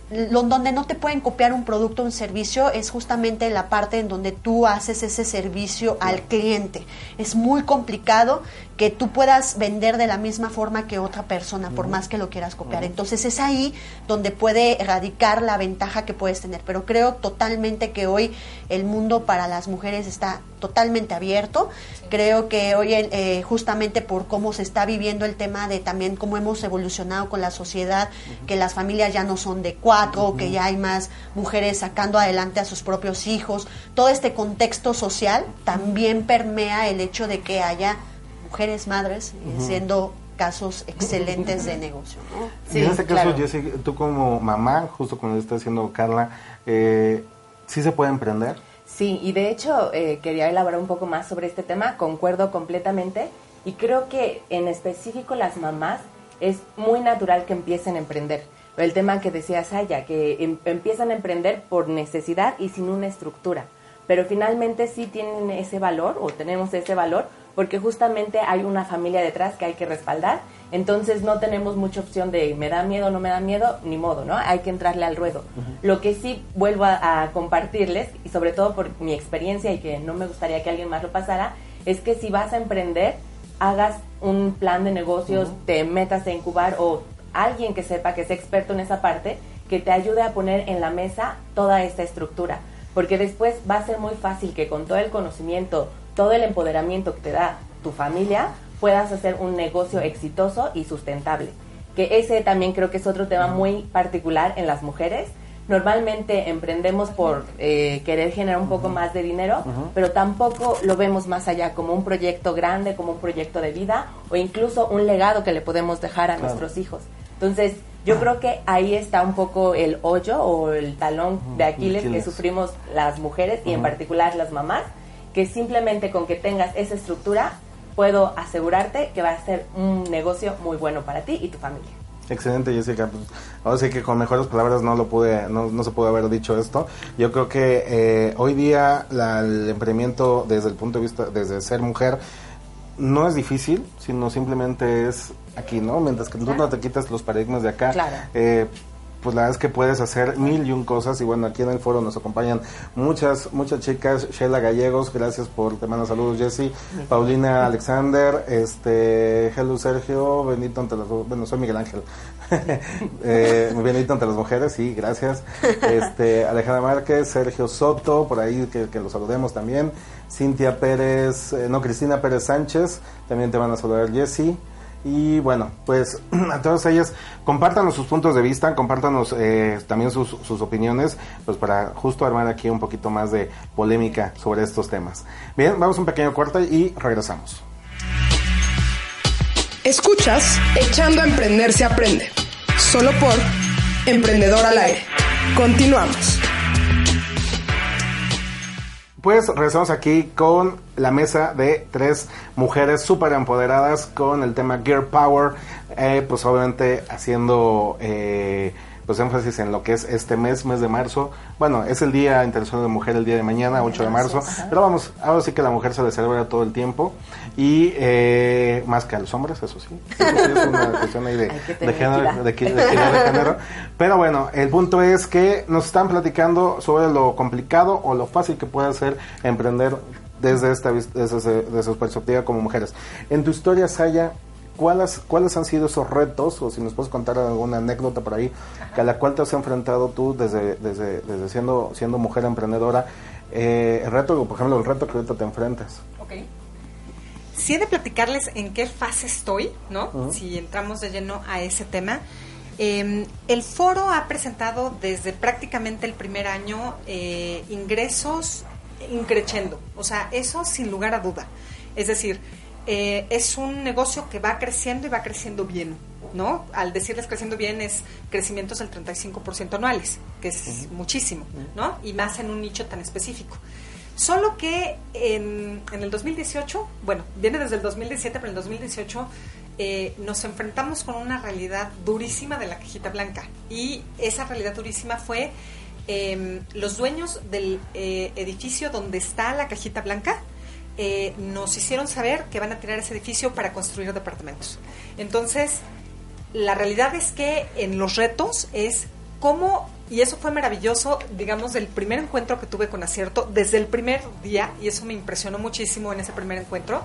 lo, donde no te pueden copiar un producto o un servicio es justamente la parte en donde tú haces ese servicio al cliente. Es muy complicado que tú puedas vender de la misma forma que otra persona, por más que lo quieras copiar. Entonces es ahí donde puede erradicar la ventaja que puedes tener. Pero creo totalmente que hoy el mundo para las mujeres está totalmente abierto. Creo que hoy, eh, justamente por cómo se está viviendo el tema de también cómo hemos evolucionado con la sociedad, que las familias ya no son de cuatro, que ya hay más mujeres sacando adelante a sus propios hijos, todo este contexto social también permea el hecho de que haya mujeres madres siendo casos excelentes de negocio. Sí, en este caso, Jessy, tú como mamá, justo como está haciendo Carla, eh, ¿sí se puede emprender? Sí, y de hecho eh, quería elaborar un poco más sobre este tema, concuerdo completamente, y creo que en específico las mamás es muy natural que empiecen a emprender. El tema que decía Saya, que em, empiezan a emprender por necesidad y sin una estructura, pero finalmente sí tienen ese valor o tenemos ese valor porque justamente hay una familia detrás que hay que respaldar, entonces no tenemos mucha opción de me da miedo, no me da miedo, ni modo, ¿no? Hay que entrarle al ruedo. Lo que sí vuelvo a, compartirles, y sobre todo por mi experiencia y que no me gustaría que alguien más lo pasara, es que si vas a emprender, hagas un plan de negocios, te metas a incubar o alguien que sepa, que sea experto en esa parte, que te ayude a poner en la mesa toda esta estructura. Porque después va a ser muy fácil que con todo el conocimiento, todo el empoderamiento que te da tu familia, puedas hacer un negocio exitoso y sustentable. Que ese también creo que es otro tema muy particular en las mujeres. Normalmente emprendemos por eh, querer generar un poco más de dinero, pero tampoco lo vemos más allá como un proyecto grande, como un proyecto de vida o incluso un legado que le podemos dejar a nuestros hijos. Entonces, yo creo que ahí está un poco el hoyo o el talón de Aquiles, que sufrimos las mujeres y en particular las mamás, que simplemente con que tengas esa estructura puedo asegurarte que va a ser un negocio muy bueno para ti y tu familia. Excelente, Jessica. Pues, ahora sí que con mejores palabras no lo pude, no, no se pudo haber dicho esto. Yo creo que eh, hoy día el emprendimiento desde el punto de vista, desde ser mujer, no es difícil, sino simplemente es aquí, ¿no? Mientras que tú no te quitas los paradigmas de acá, claro. eh, pues la verdad es que puedes hacer mil y un cosas. Y bueno, aquí en el foro nos acompañan muchas, muchas chicas, Sheila Gallegos, gracias por, te mando saludos Jessy, Paulina Alexander, este, hello Sergio, bendito ante las, bueno, soy Miguel Ángel, <laughs> eh, bendito ante las mujeres, sí, gracias, <laughs> este, Alejandra Márquez, Sergio Soto, por ahí que, que los saludemos también, Cintia Pérez, eh, no, Cristina Pérez Sánchez, también te van a saludar Jessy, y bueno, pues <clears throat> a todas ellas, compártanos sus puntos de vista, compártanos eh, también sus, sus, opiniones, pues para justo armar aquí un poquito más de polémica sobre estos temas. Bien, vamos a un pequeño corte y regresamos. Escuchas Echando a Emprender se aprende, solo por Emprendedor al aire. Continuamos. Pues regresamos aquí con la mesa de tres mujeres súper empoderadas con el tema Gear Power, eh, pues obviamente haciendo eh, pues énfasis en lo que es este mes, mes de marzo. Bueno, es el Día Internacional de Mujer el día de mañana, 8 de marzo, pero vamos, ahora sí que la mujer se le celebra todo el tiempo y eh, más que a los hombres, eso sí. <laughs> Eso sí es una cuestión ahí de, de género, de, de género. Pero bueno, el punto es que nos están platicando sobre lo complicado o lo fácil que puede ser emprender desde esta desde, desde su perspectiva como mujeres. En tu historia, Saya, ¿cuáles, ¿cuáles han sido esos retos? O si nos puedes contar alguna anécdota por ahí, que a la cual te has enfrentado tú desde, desde, desde siendo, siendo mujer emprendedora. Eh, el reto, por ejemplo, el reto que ahorita te enfrentas. Ok. Si he de platicarles en qué fase estoy, ¿no? Si entramos de lleno a ese tema. Eh, el foro ha presentado desde prácticamente el primer año eh, ingresos increciendo, o sea, eso sin lugar a duda. Es decir, eh, es un negocio que va creciendo y va creciendo bien, ¿no? Al decirles creciendo bien es crecimientos del 35% anuales, que es muchísimo, ¿no? Y más en un nicho tan específico. Solo que en, el 2018, bueno, viene desde el 2017, pero en el 2018 eh, nos enfrentamos con una realidad durísima de la cajita blanca. Y esa realidad durísima fue eh, los dueños del eh, edificio donde está la cajita blanca eh, nos hicieron saber que van a tirar ese edificio para construir departamentos. Entonces, la realidad es que en los retos es cómo, y eso fue maravilloso, digamos, del primer encuentro que tuve con Acierto, desde el primer día, y eso me impresionó muchísimo en ese primer encuentro,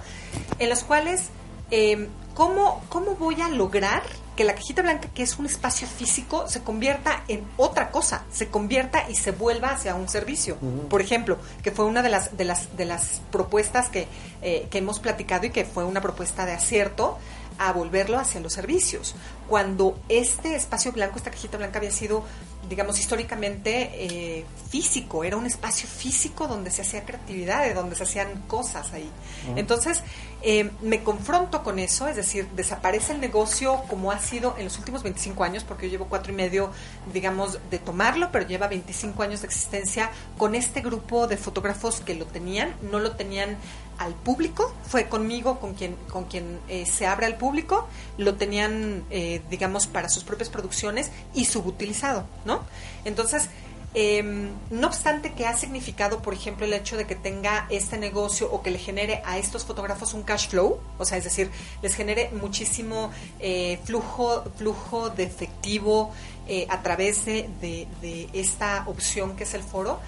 en los cuales, eh, ¿cómo, ¿cómo voy a lograr que la cajita blanca, que es un espacio físico, se convierta en otra cosa, se convierta y se vuelva hacia un servicio. Por ejemplo, que fue una de las, de las, de las propuestas que, eh, que hemos platicado y que fue una propuesta de acierto a volverlo hacia los servicios. Cuando este espacio blanco, esta cajita blanca había sido digamos, históricamente eh, físico, era un espacio físico donde se hacía creatividad, de donde se hacían cosas ahí. Entonces, eh, me confronto con eso, es decir, desaparece el negocio como ha sido en los últimos 25 años, porque yo llevo cuatro y medio, digamos, de tomarlo, pero lleva 25 años de existencia con este grupo de fotógrafos que lo tenían, no lo tenían al público, fue conmigo con quien, con quien eh, se abre al público, lo tenían, eh, digamos, para sus propias producciones y subutilizado, ¿no? Entonces, eh, no obstante que ha significado, por ejemplo, el hecho de que tenga este negocio o que le genere a estos fotógrafos un cash flow, o sea, es decir, les genere muchísimo eh, flujo, flujo de efectivo eh, a través de, de, de, esta opción que es el foro,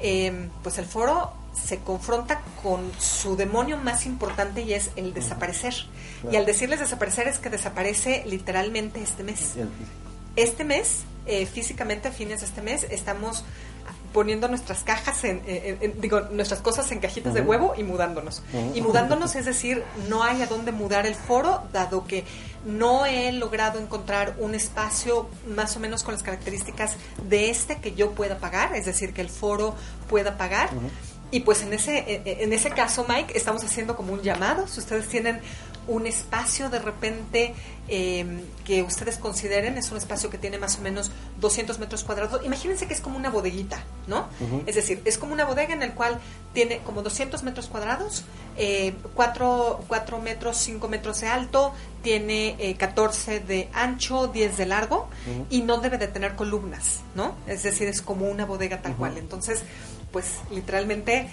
eh, pues el foro se confronta con su demonio más importante y es el desaparecer. Claro. Y al decirles desaparecer es que desaparece literalmente este mes. Este mes eh, físicamente a fines de este mes estamos poniendo nuestras cajas en, en, en digo nuestras cosas en cajitas uh -huh. de huevo y mudándonos uh -huh. y mudándonos es decir no hay a dónde mudar el foro dado que no he logrado encontrar un espacio más o menos con las características de este que yo pueda pagar es decir que el foro pueda pagar uh -huh. y pues en ese en ese caso Mike estamos haciendo como un llamado si ustedes tienen un espacio de repente eh, que ustedes consideren, es un espacio que tiene más o menos 200 metros cuadrados. Imagínense que es como una bodeguita, ¿no? Uh -huh. Es decir, es como una bodega en el cual tiene como 200 metros cuadrados, eh, 4, 4 metros, 5 metros de alto, tiene eh, 14 de ancho, 10 de largo uh -huh. y no debe de tener columnas, ¿no? Es decir, es como una bodega tal uh -huh. cual. Entonces, pues literalmente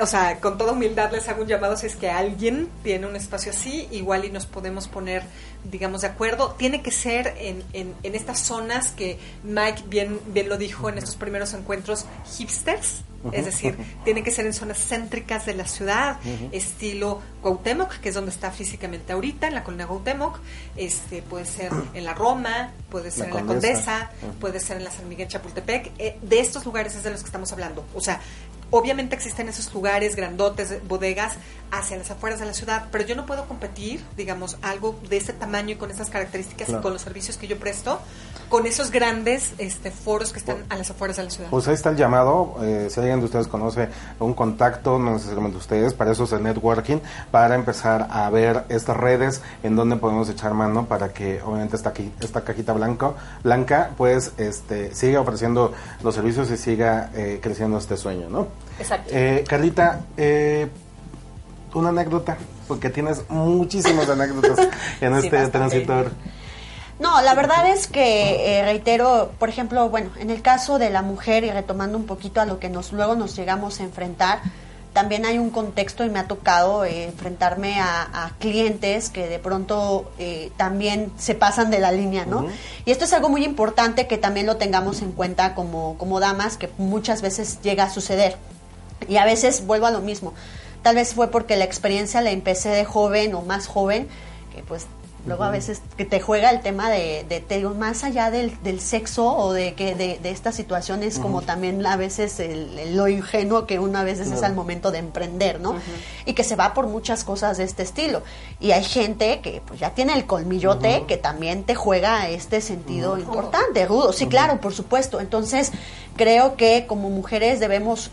o sea, con toda humildad les hago un llamado si es que alguien tiene un espacio así, igual y nos podemos poner, digamos, de acuerdo. Tiene que ser en, en, en estas zonas que Mike bien, bien lo dijo en estos primeros encuentros, hipsters. Es decir, tiene que ser en zonas céntricas de la ciudad, uh -huh. estilo Cuauhtémoc, que es donde está físicamente ahorita, en la colonia Cuauhtémoc. Este, puede ser en la Roma, puede ser la en Condesa. la Condesa, uh -huh. puede ser en la San Miguel Chapultepec. Eh, de estos lugares es de los que estamos hablando. O sea, obviamente existen esos lugares grandotes, bodegas, hacia las afueras de la ciudad, pero yo no puedo competir, digamos, algo de este tamaño y con estas características claro. y con los servicios que yo presto, con esos grandes este, foros que están a las afueras de la ciudad. Pues ahí está el llamado, eh, si alguien de ustedes conoce un contacto, no necesariamente ustedes, para eso es el networking, para empezar a ver estas redes en donde podemos echar mano para que obviamente esta, esta cajita blanco, blanca pues este siga ofreciendo los servicios y siga eh, creciendo este sueño, ¿no? Exacto. Eh, Carlita, eh, una anécdota, porque tienes muchísimas anécdotas <laughs> en este sí, transitor. No, la verdad es que eh, reitero, por ejemplo, bueno, en el caso de la mujer y retomando un poquito a lo que nos luego nos llegamos a enfrentar, también hay un contexto y me ha tocado eh, enfrentarme a, a, clientes que de pronto eh, también se pasan de la línea, ¿no? Uh -huh. Y esto es algo muy importante que también lo tengamos en cuenta como, como damas, que muchas veces llega a suceder. Y a veces vuelvo a lo mismo. Tal vez fue porque la experiencia la empecé de joven o más joven, que pues luego a veces que te juega el tema de, de te digo, más allá del, del, sexo o de que de, de estas situaciones uh -huh. como también a veces el, el, lo ingenuo que uno a veces es al momento de emprender, ¿no? Uh -huh. Y que se va por muchas cosas de este estilo. Y hay gente que pues ya tiene el colmillote que también te juega este sentido importante, rudo. Sí, claro, por supuesto. Entonces, creo que como mujeres debemos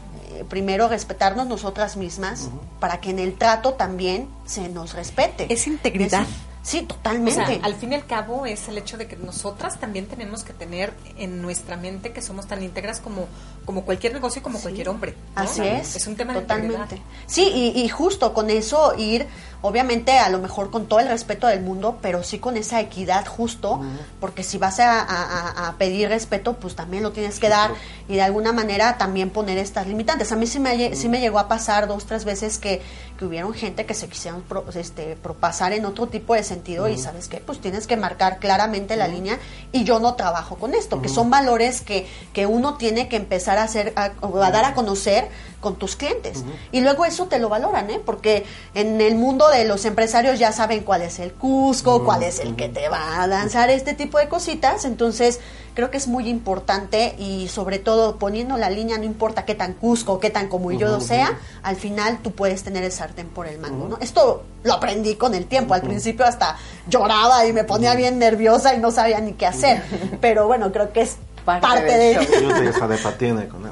primero respetarnos nosotras mismas uh -huh. para que en el trato también se nos respete. Es integridad. Es, Sí, totalmente. O sea, al fin y al cabo es el hecho de que nosotras también tenemos que tener en nuestra mente que somos tan íntegras como, como cualquier negocio y como sí. cualquier hombre. ¿no? Así es. Es un tema totalmente. de Sí, y, y, justo con eso ir, obviamente a lo mejor con todo el respeto del mundo, pero sí con esa equidad justo, porque si vas a, a- a pedir respeto, pues también lo tienes que dar y de alguna manera también poner estas limitantes. A mí sí me, sí me llegó a pasar dos, tres veces que, que hubieron gente que se quisieron pro- este, propasar en otro tipo de sentido y sabes qué, pues tienes que marcar claramente la línea y yo no trabajo con esto, que son valores que, que uno tiene que empezar a hacer, a, a dar a conocer con tus clientes. Y luego eso te lo valoran, ¿eh? Porque en el mundo de los empresarios ya saben cuál es el Cusco, cuál es el que te va a lanzar este tipo de cositas. Entonces, creo que es muy importante y sobre todo poniendo la línea, no importa qué tan Cusco, qué tan como yo sea, al final tú puedes tener el sartén por el mango, ¿no? Esto lo aprendí con el tiempo. Al principio hasta lloraba y me ponía bien nerviosa y no sabía ni qué hacer. Pero bueno, creo que es Parte parte, del de... show. Yo te esa de patine con <laughs> él.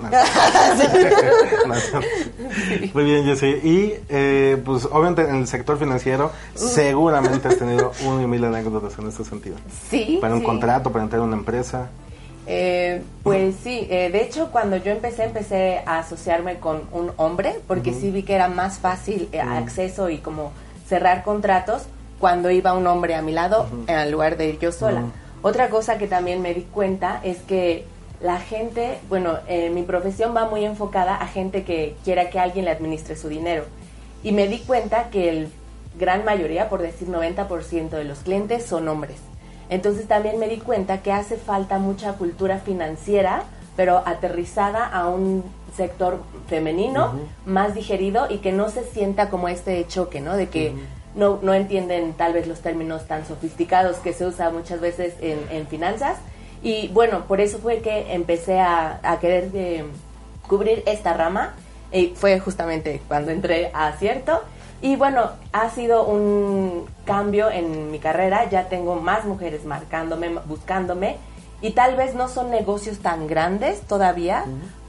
No, Muy bien, Jessy. Y eh, pues obviamente en el sector financiero seguramente has tenido <laughs> un y mil anécdotas en este sentido. Sí. Para un sí. contrato, para entrar a una empresa. Eh, pues sí, eh, de hecho cuando yo empecé, empecé a asociarme con un hombre, porque sí vi que era más fácil eh, acceso y como cerrar contratos cuando iba un hombre a mi lado en lugar de ir yo sola. Otra cosa que también me di cuenta es que la gente, bueno, eh, mi profesión va muy enfocada a gente que quiera que alguien le administre su dinero. Y me di cuenta que el gran mayoría, por decir 90% de los clientes son hombres. Entonces también me di cuenta que hace falta mucha cultura financiera, pero aterrizada a un sector femenino, más digerido y que no se sienta como este choque, ¿no? De que no, no entienden tal vez los términos tan sofisticados que se usa muchas veces en, en finanzas. Y bueno, por eso fue que empecé a, a querer eh, cubrir esta rama. Y fue justamente cuando entré a Acierto. Y bueno, ha sido un cambio en mi carrera. Ya tengo más mujeres marcándome, buscándome. Y tal vez no son negocios tan grandes todavía,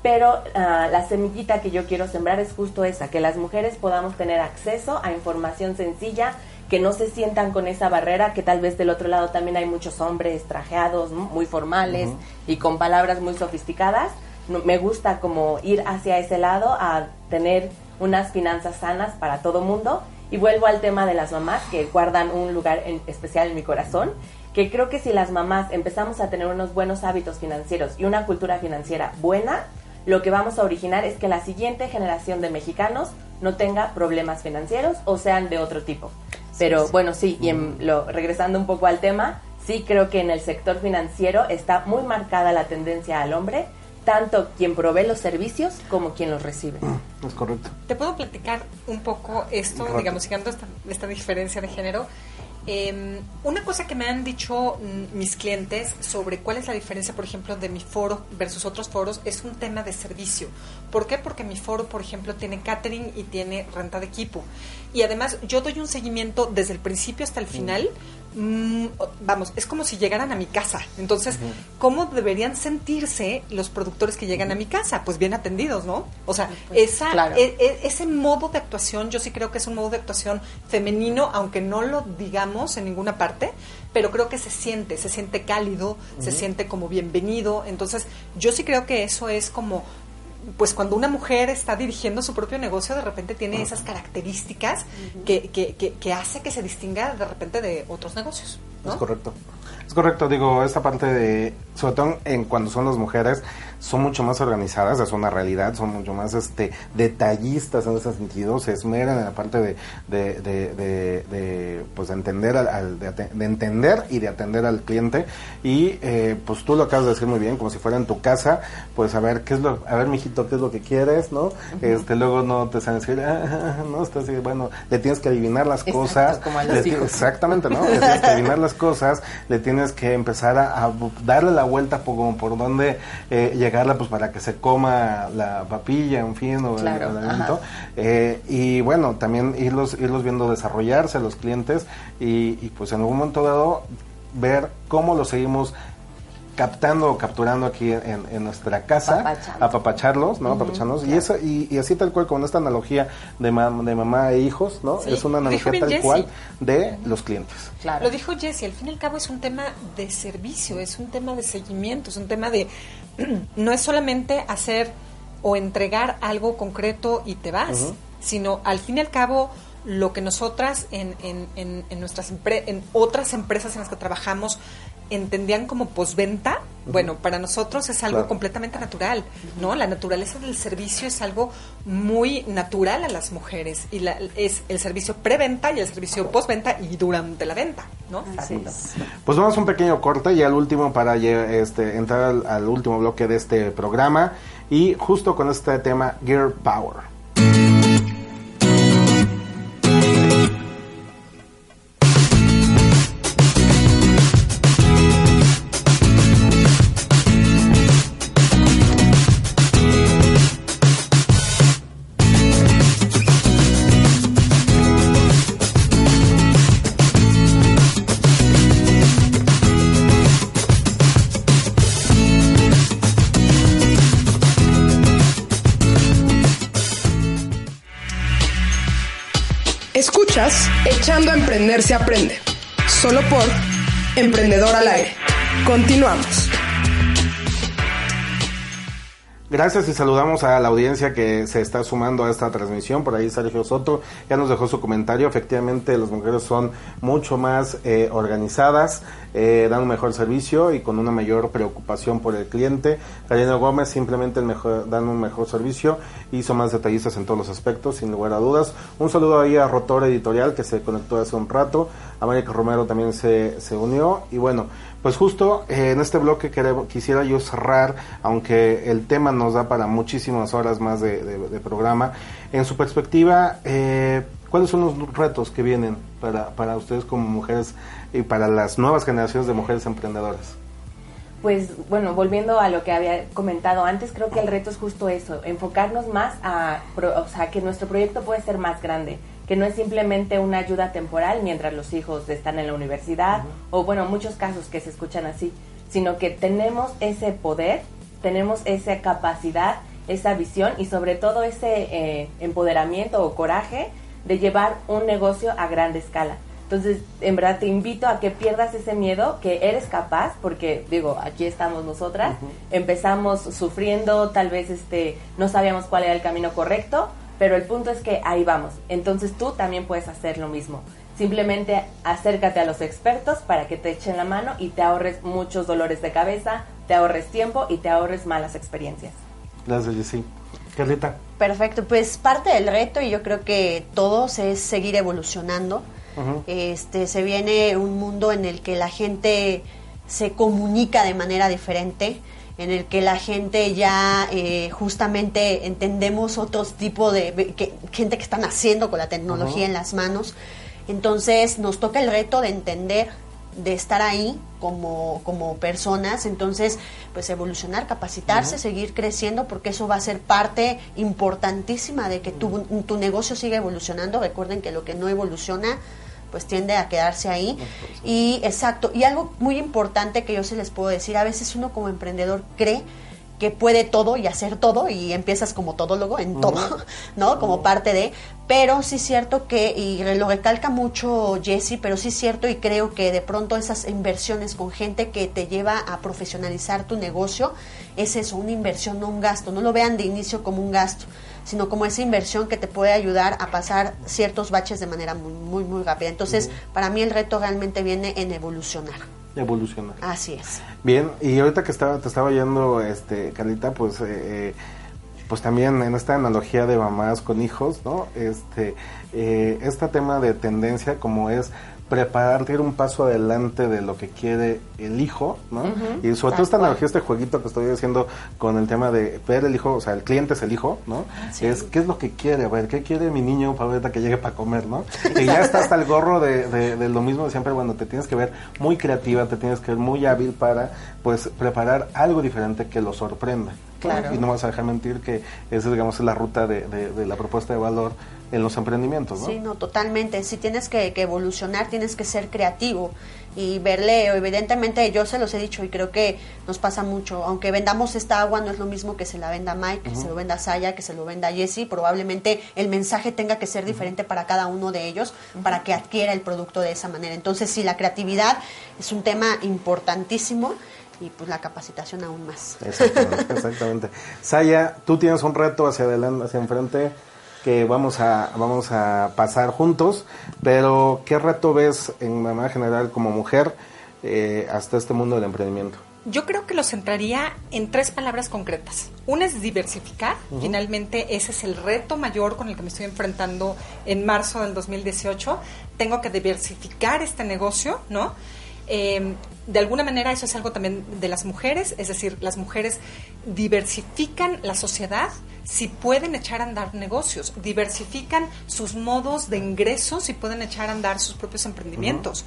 pero ah, la semillita que yo quiero sembrar es justo esa, que las mujeres podamos tener acceso a información sencilla, que no se sientan con esa barrera, que tal vez del otro lado también hay muchos hombres trajeados, muy formales y con palabras muy sofisticadas. No- me gusta como ir hacia ese lado a tener unas finanzas sanas para todo mundo. Y vuelvo al tema de las mamás que guardan un lugar en- especial en mi corazón, que creo que si las mamás empezamos a tener unos buenos hábitos financieros y una cultura financiera buena, lo que vamos a originar es que la siguiente generación de mexicanos no tenga problemas financieros o sean de otro tipo. Pero bueno, sí, y en lo, regresando un poco al tema, sí creo que en el sector financiero está muy marcada la tendencia al hombre, tanto quien provee los servicios como quien los recibe. Es correcto. ¿Te puedo platicar un poco esto, Correcto. digamos, siguiendo esta, esta diferencia de género? Eh, una cosa que me han dicho mm, mis clientes sobre cuál es la diferencia, por ejemplo, de mi foro versus otros foros es un tema de servicio. ¿Por qué? Porque mi foro, por ejemplo, tiene catering y tiene renta de equipo. Y además yo doy un seguimiento desde el principio hasta el final. Mm, o- vamos, es como si llegaran a mi casa. Entonces, ¿cómo deberían sentirse los productores que llegan a mi casa? Pues bien atendidos, ¿no? O sea, esa, Claro. e- e- ese modo de actuación, yo sí creo que es un modo de actuación femenino, aunque no lo digamos en ninguna parte, pero creo que se siente, se siente cálido, se siente como bienvenido. Entonces, yo sí creo que eso es como pues cuando una mujer está dirigiendo su propio negocio, de repente tiene esas características que, que, que, que hace que se distinga de repente de otros negocios. ¿no? Es correcto. Es correcto, digo, esta parte de, sobre todo en cuando son las mujeres, son mucho más organizadas, es una realidad, son mucho más este detallistas en ese sentido, se esmeran en la parte de, de, de, de- de, pues de entender al, al- de, entender y de atender al cliente y eh, pues tú lo acabas de decir muy bien, como si fuera en tu casa, pues a ver qué es lo, a ver mijito, qué es lo que quieres, ¿no? Este luego no te saben decir, ah, no, está así, bueno, le tienes que adivinar las Exacto, cosas, como a los le ti- hijos. Exactamente, ¿no? Le tienes que adivinar las cosas, le tienes que empezar a, a darle la vuelta por, como por dónde eh, llegarla, pues para que se coma la papilla, en fin, o el- Claro, el alimento. Eh, y bueno, también irlos, irlos viendo desarrollarse los clientes y, y, pues en algún momento dado ver cómo lo seguimos captando o capturando aquí en, en nuestra casa, apapacharlos, ¿no? Apapacharlos. y, eso, y, y así tal cual con esta analogía de, mam- de mamá e hijos, ¿no? Sí, es una analogía tal cual de los clientes. Claro. Lo dijo Jesse, al fin y al cabo es un tema de servicio, es un tema de seguimiento, es un tema de... <clears throat> no es solamente hacer o entregar algo concreto y te vas, sino al fin y al cabo lo que nosotras en, en, en, nuestras en otras empresas en las que trabajamos entendían como posventa, bueno, para nosotros es algo completamente natural, ¿no? La naturaleza del servicio es algo muy natural a las mujeres y la, es el servicio preventa y el servicio postventa y durante la venta, ¿no? Pues vamos a un pequeño corte y al último para este, entrar al último bloque de este programa y justo con este tema Gear Power. Echando a Emprender se aprende. Solo por Emprendedor al Aire. Continuamos. Gracias y saludamos a la audiencia que se está sumando a esta transmisión. Por ahí Sergio Soto ya nos dejó su comentario. Efectivamente, las mujeres son mucho más eh, organizadas, eh, dan un mejor servicio y con una mayor preocupación por el cliente. Karina Gómez simplemente el mejor, dan un mejor servicio y son más detallistas en todos los aspectos, sin lugar a dudas. Un saludo ahí a Rotor Editorial que se conectó hace un rato. América Romero también se, se unió. Y bueno, pues justo eh, en este bloque quisiera yo cerrar, aunque el tema nos da para muchísimas horas más de, programa, en su perspectiva, eh, ¿cuáles son los retos que vienen para, para ustedes como mujeres y para las nuevas generaciones de mujeres emprendedoras? Pues bueno, volviendo a lo que había comentado antes, creo que el reto es justo eso, enfocarnos más a, o sea, que nuestro proyecto puede ser más grande que no es simplemente una ayuda temporal mientras los hijos están en la universidad, o bueno, muchos casos que se escuchan así, sino que tenemos ese poder, tenemos esa capacidad, esa visión y sobre todo ese eh, empoderamiento o coraje de llevar un negocio a grande escala. Entonces, en verdad te invito a que pierdas ese miedo, que eres capaz, porque digo, aquí estamos nosotras, empezamos sufriendo, tal vez este no sabíamos cuál era el camino correcto, pero el punto es que ahí vamos. Entonces tú también puedes hacer lo mismo. Simplemente acércate a los expertos para que te echen la mano y te ahorres muchos dolores de cabeza, te ahorres tiempo y te ahorres malas experiencias. Gracias, Jessy. Carlita. Perfecto, pues parte del reto y yo creo que todos es seguir evolucionando. Este se viene un mundo en el que la gente se comunica de manera diferente en el que la gente ya eh, justamente entendemos otros tipo de gente que están haciendo con la tecnología en las manos. Entonces nos toca el reto de entender, de estar ahí como, como personas, entonces pues evolucionar, capacitarse, seguir creciendo, porque eso va a ser parte importantísima de que tu, tu negocio siga evolucionando. Recuerden que lo que no evoluciona pues tiende a quedarse ahí. Y exacto, y algo muy importante que yo se les puedo decir, a veces uno como emprendedor cree que puede todo y hacer todo y empiezas como todólogo en todo, <laughs> ¿no? Como parte de, pero sí es cierto que, y lo recalca mucho Jesse, pero sí es cierto y creo que de pronto esas inversiones con gente que te lleva a profesionalizar tu negocio, es eso, una inversión, no un gasto, no lo vean de inicio como un gasto sino como esa inversión que te puede ayudar a pasar ciertos baches de manera muy, muy, muy rápida. Entonces, para mí el reto realmente viene en evolucionar. Evolucionar. Así es. Bien, y ahorita que estaba, te estaba oyendo, este, Carlita, pues... Eh, eh, pues también en esta analogía de mamás con hijos, ¿no? Este, eh, este tema de tendencia como es preparar, ir un paso adelante de lo que quiere el hijo, ¿no? y sobre todo esta analogía, este jueguito que estoy haciendo con el tema de ver el hijo, o sea, el cliente es el hijo, ¿no? Es qué es lo que quiere, a ver, ¿qué quiere mi niño para ahorita que llegue para comer, ¿no? <laughs> Y ya está hasta el gorro de, de, lo mismo de siempre, bueno, te tienes que ver muy creativa, te tienes que ver muy hábil para, pues, preparar algo diferente que lo sorprenda. Claro. Y no vas a dejar mentir que esa, digamos, es la ruta de, de la propuesta de valor en los emprendimientos, ¿no? Sí, no, totalmente. Si tienes que, evolucionar, tienes que ser creativo y verle, evidentemente yo se los he dicho y creo que nos pasa mucho, aunque vendamos esta agua no es lo mismo que se la venda Mike, que se lo venda Saya, que se lo venda Jesse, probablemente el mensaje tenga que ser diferente para cada uno de ellos para que adquiera el producto de esa manera. Entonces, sí, la creatividad es un tema importantísimo y pues la capacitación aún más. Exactamente. exactamente. Saya, tú tienes un reto hacia adelante, hacia enfrente que vamos a, vamos a pasar juntos, pero ¿qué reto ves en manera general como mujer eh, hasta este mundo del emprendimiento? Yo creo que lo centraría en tres palabras concretas. Una es diversificar. Finalmente, ese es el reto mayor con el que me estoy enfrentando en marzo del 2018. Tengo que diversificar este negocio, ¿no? Eh, de alguna manera eso es algo también de las mujeres, es decir, las mujeres diversifican la sociedad si pueden echar a andar negocios, diversifican sus modos de ingresos y pueden echar a andar sus propios emprendimientos.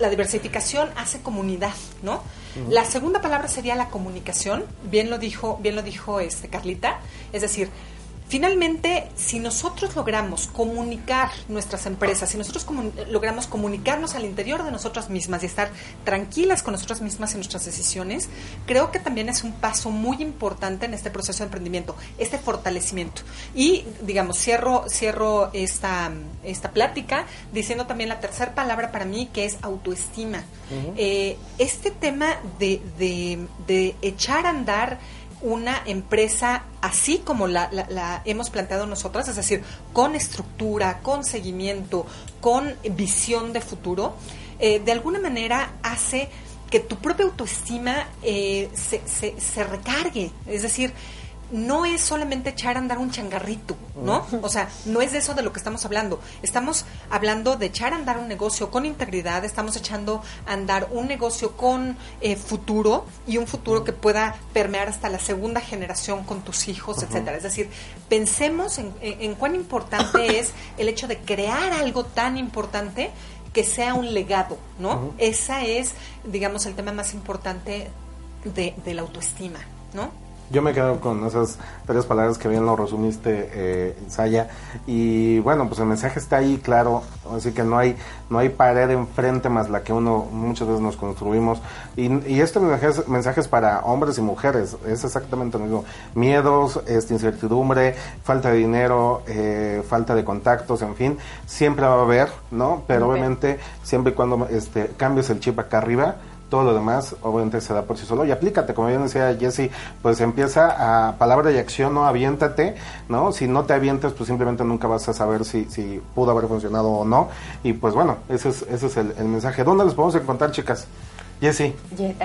La diversificación hace comunidad, ¿no? La segunda palabra sería la comunicación, bien lo dijo, bien lo dijo este Carlita, es decir, Finalmente, si nosotros logramos comunicar nuestras empresas, si nosotros logramos comunicarnos al interior de nosotras mismas y estar tranquilas con nosotras mismas en nuestras decisiones, creo que también es un paso muy importante en este proceso de emprendimiento, este fortalecimiento. Y, digamos, cierro, cierro esta, esta plática diciendo también la tercera palabra para mí, que es autoestima. Eh, este tema de, de, de echar a andar una empresa así como la, hemos planteado nosotras, es decir, con estructura, con seguimiento, con visión de futuro, eh, de alguna manera hace que tu propia autoestima eh, se, se, se recargue. Es decir, no es solamente echar a andar un changarrito, ¿no? O sea, no es de eso de lo que estamos hablando. Estamos hablando de echar a andar un negocio con integridad, estamos echando a andar un negocio con eh, futuro y un futuro que pueda permear hasta la segunda generación con tus hijos, etcétera. Es decir, pensemos en, en cuán importante <coughs> es el hecho de crear algo tan importante que sea un legado, ¿no? Esa es, digamos, el tema más importante de, de la autoestima, ¿no? Yo me quedo con esas tres palabras que bien lo resumiste, eh, Saya. Y bueno, pues el mensaje está ahí, claro. Así que no hay no hay pared enfrente más la que uno muchas veces nos construimos. Y, y este mensaje es, para hombres y mujeres. Es exactamente lo mismo. Miedos, este, incertidumbre, falta de dinero, eh, falta de contactos, en fin. Siempre va a haber, ¿no? Pero obviamente, siempre y cuando este, cambies el chip acá arriba todo lo demás obviamente se da por sí solo y aplícate, como bien decía Jesse, pues empieza a palabra y acción, no aviéntate, ¿no? Si no te avientas, pues simplemente nunca vas a saber si, si pudo haber funcionado o no. Y pues bueno, ese es, ese es el, mensaje. ¿Dónde les podemos encontrar, chicas? Jesse,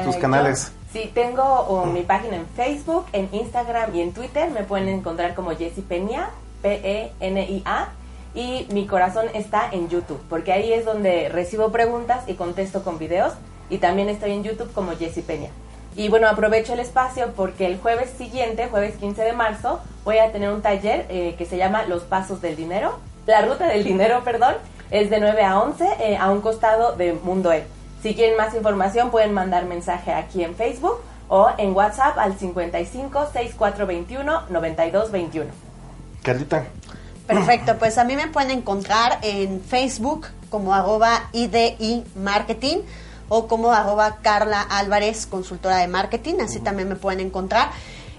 tus eh, canales. sí, tengo mi página en Facebook, en Instagram y en Twitter. Me pueden encontrar como Jessie Peña, P-E-N-I-A. Y mi corazón está en YouTube, porque ahí es donde recibo preguntas y contesto con videos y también estoy en YouTube como Jessie Peña. Y bueno, aprovecho el espacio porque el jueves siguiente, jueves 15 de marzo, voy a tener un taller eh, que se llama Los Pasos del Dinero. La ruta del dinero, <laughs> perdón, es de 9 a 11 eh, a un costado de Mundo E. Si quieren más información pueden mandar mensaje aquí en Facebook o en WhatsApp al 55 6421 9221. Carlita. Perfecto, pues a mí me pueden encontrar en Facebook como arroba IDI Marketing o como arroba Carla Álvarez, consultora de marketing, así también me pueden encontrar.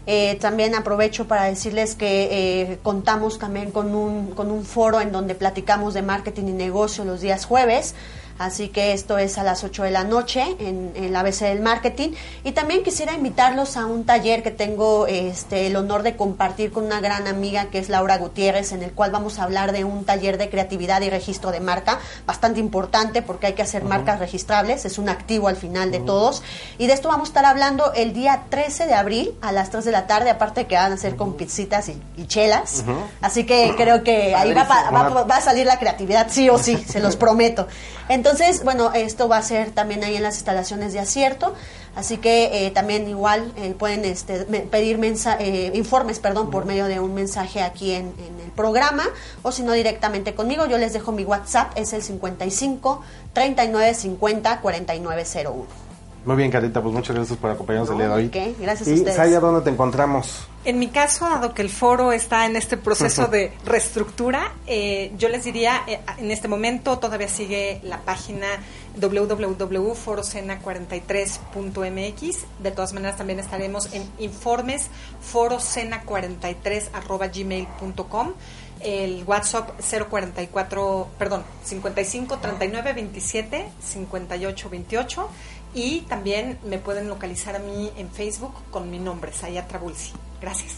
Eh, también aprovecho para decirles que eh, contamos también con un, con un foro en donde platicamos de marketing y negocio los días jueves. Así que esto es a las 8 de la noche en, en, la ABC del Marketing. Y también quisiera invitarlos a un taller que tengo este, el honor de compartir con una gran amiga que es Laura Gutiérrez, en el cual vamos a hablar de un taller de creatividad y registro de marca, bastante importante porque hay que hacer marcas registrables, es un activo al final de todos. Y de esto vamos a estar hablando el día 13 de abril a las 3 de la tarde, aparte que van a ser con pizzitas y, chelas. Así que creo que ahí va, va a salir la creatividad, sí o sí, se los <laughs> prometo. Entonces, bueno, esto va a ser también ahí en las instalaciones de acierto, así que eh, también igual eh, pueden este, pedir eh, informes perdón, por medio de un mensaje aquí en, el programa o si no directamente conmigo. Yo les dejo mi WhatsApp, es el 55 39 50 4901. Muy bien, Carita, pues muchas gracias por acompañarnos el día de hoy. ¿Qué? Gracias y, a ustedes. Saya, ¿dónde te encontramos? En mi caso, dado que el foro está en este proceso <laughs> de reestructura, eh, yo les diría, eh, en este momento todavía sigue la página www.forocena43.mx. De todas maneras, también estaremos en informes forocena43.gmail.com el WhatsApp 044, perdón, 55 39 27 58 28 y también me pueden localizar a mí en Facebook con mi nombre, Saya Trabulsi. Gracias.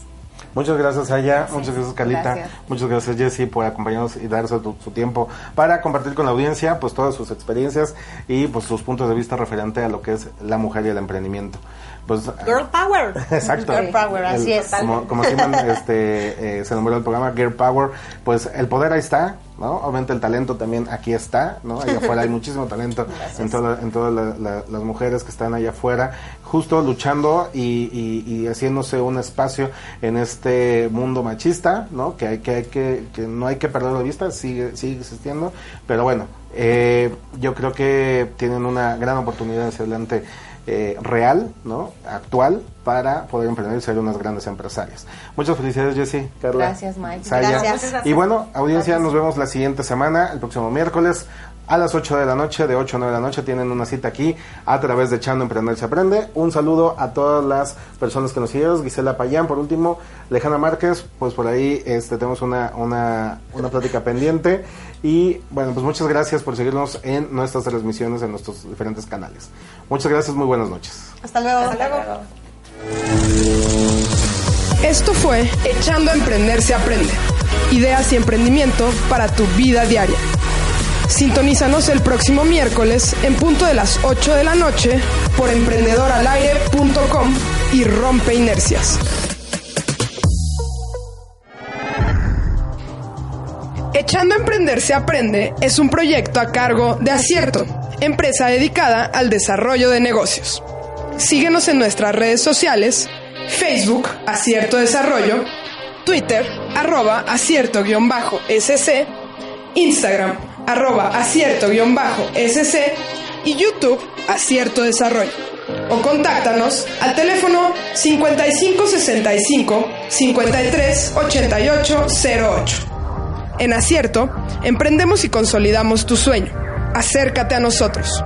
Muchas gracias a ella, muchas gracias Calita, gracias. muchas gracias Jessy por acompañarnos y darse tu- su tiempo para compartir con la audiencia pues todas sus experiencias y pues sus puntos de vista referente a lo que es la mujer y el emprendimiento. Pues Girl Power. <laughs> Exacto. Girl Power, así El- es. Como, <laughs> este, eh, se nombró el programa Girl Power, pues el poder ahí está, ¿no? Obviamente el talento también aquí está, ¿no? Allá afuera hay <laughs> muchísimo talento en, toda- en todas la- la- las mujeres que están allá afuera, justo luchando y, y- y haciéndose un espacio en este mundo machista, ¿no? Que hay que, hay que, que no hay que perderlo de vista, sigue, sigue existiendo, pero bueno, eh, yo creo que tienen una gran oportunidad hacia adelante eh, real, ¿no? Actual, para poder emprender y ser unas grandes empresarias. Muchas felicidades, Jessy, Carla. Gracias, Mike. Gracias. Y bueno, audiencia, nos vemos la siguiente semana, el próximo miércoles. A las 8 de la noche, de 8 a 9 de la noche, tienen una cita aquí a través de Echando Emprender se aprende. Un saludo a todas las personas que nos siguieron. Gisela Payán, por último, Lejana Márquez, pues por ahí este, tenemos una, una, una plática pendiente. Y bueno, pues muchas gracias por seguirnos en nuestras transmisiones en nuestros diferentes canales. Muchas gracias, muy buenas noches. Hasta luego. Esto fue Echando a Emprender se aprende. Ideas y emprendimiento para tu vida diaria. Sintonízanos el próximo miércoles en punto de las 8 de la noche por emprendedoralaire.com y rompe inercias. Echando a Emprender se aprende es un proyecto a cargo de Acierto, empresa dedicada al desarrollo de negocios. Síguenos en nuestras redes sociales, Facebook, Acierto Desarrollo, Twitter, arroba acierto-sc, Instagram, arroba acierto-sc y YouTube, Acierto Desarrollo. O contáctanos al teléfono 5565 53 88 08. En Acierto, emprendemos y consolidamos tu sueño. Acércate a nosotros.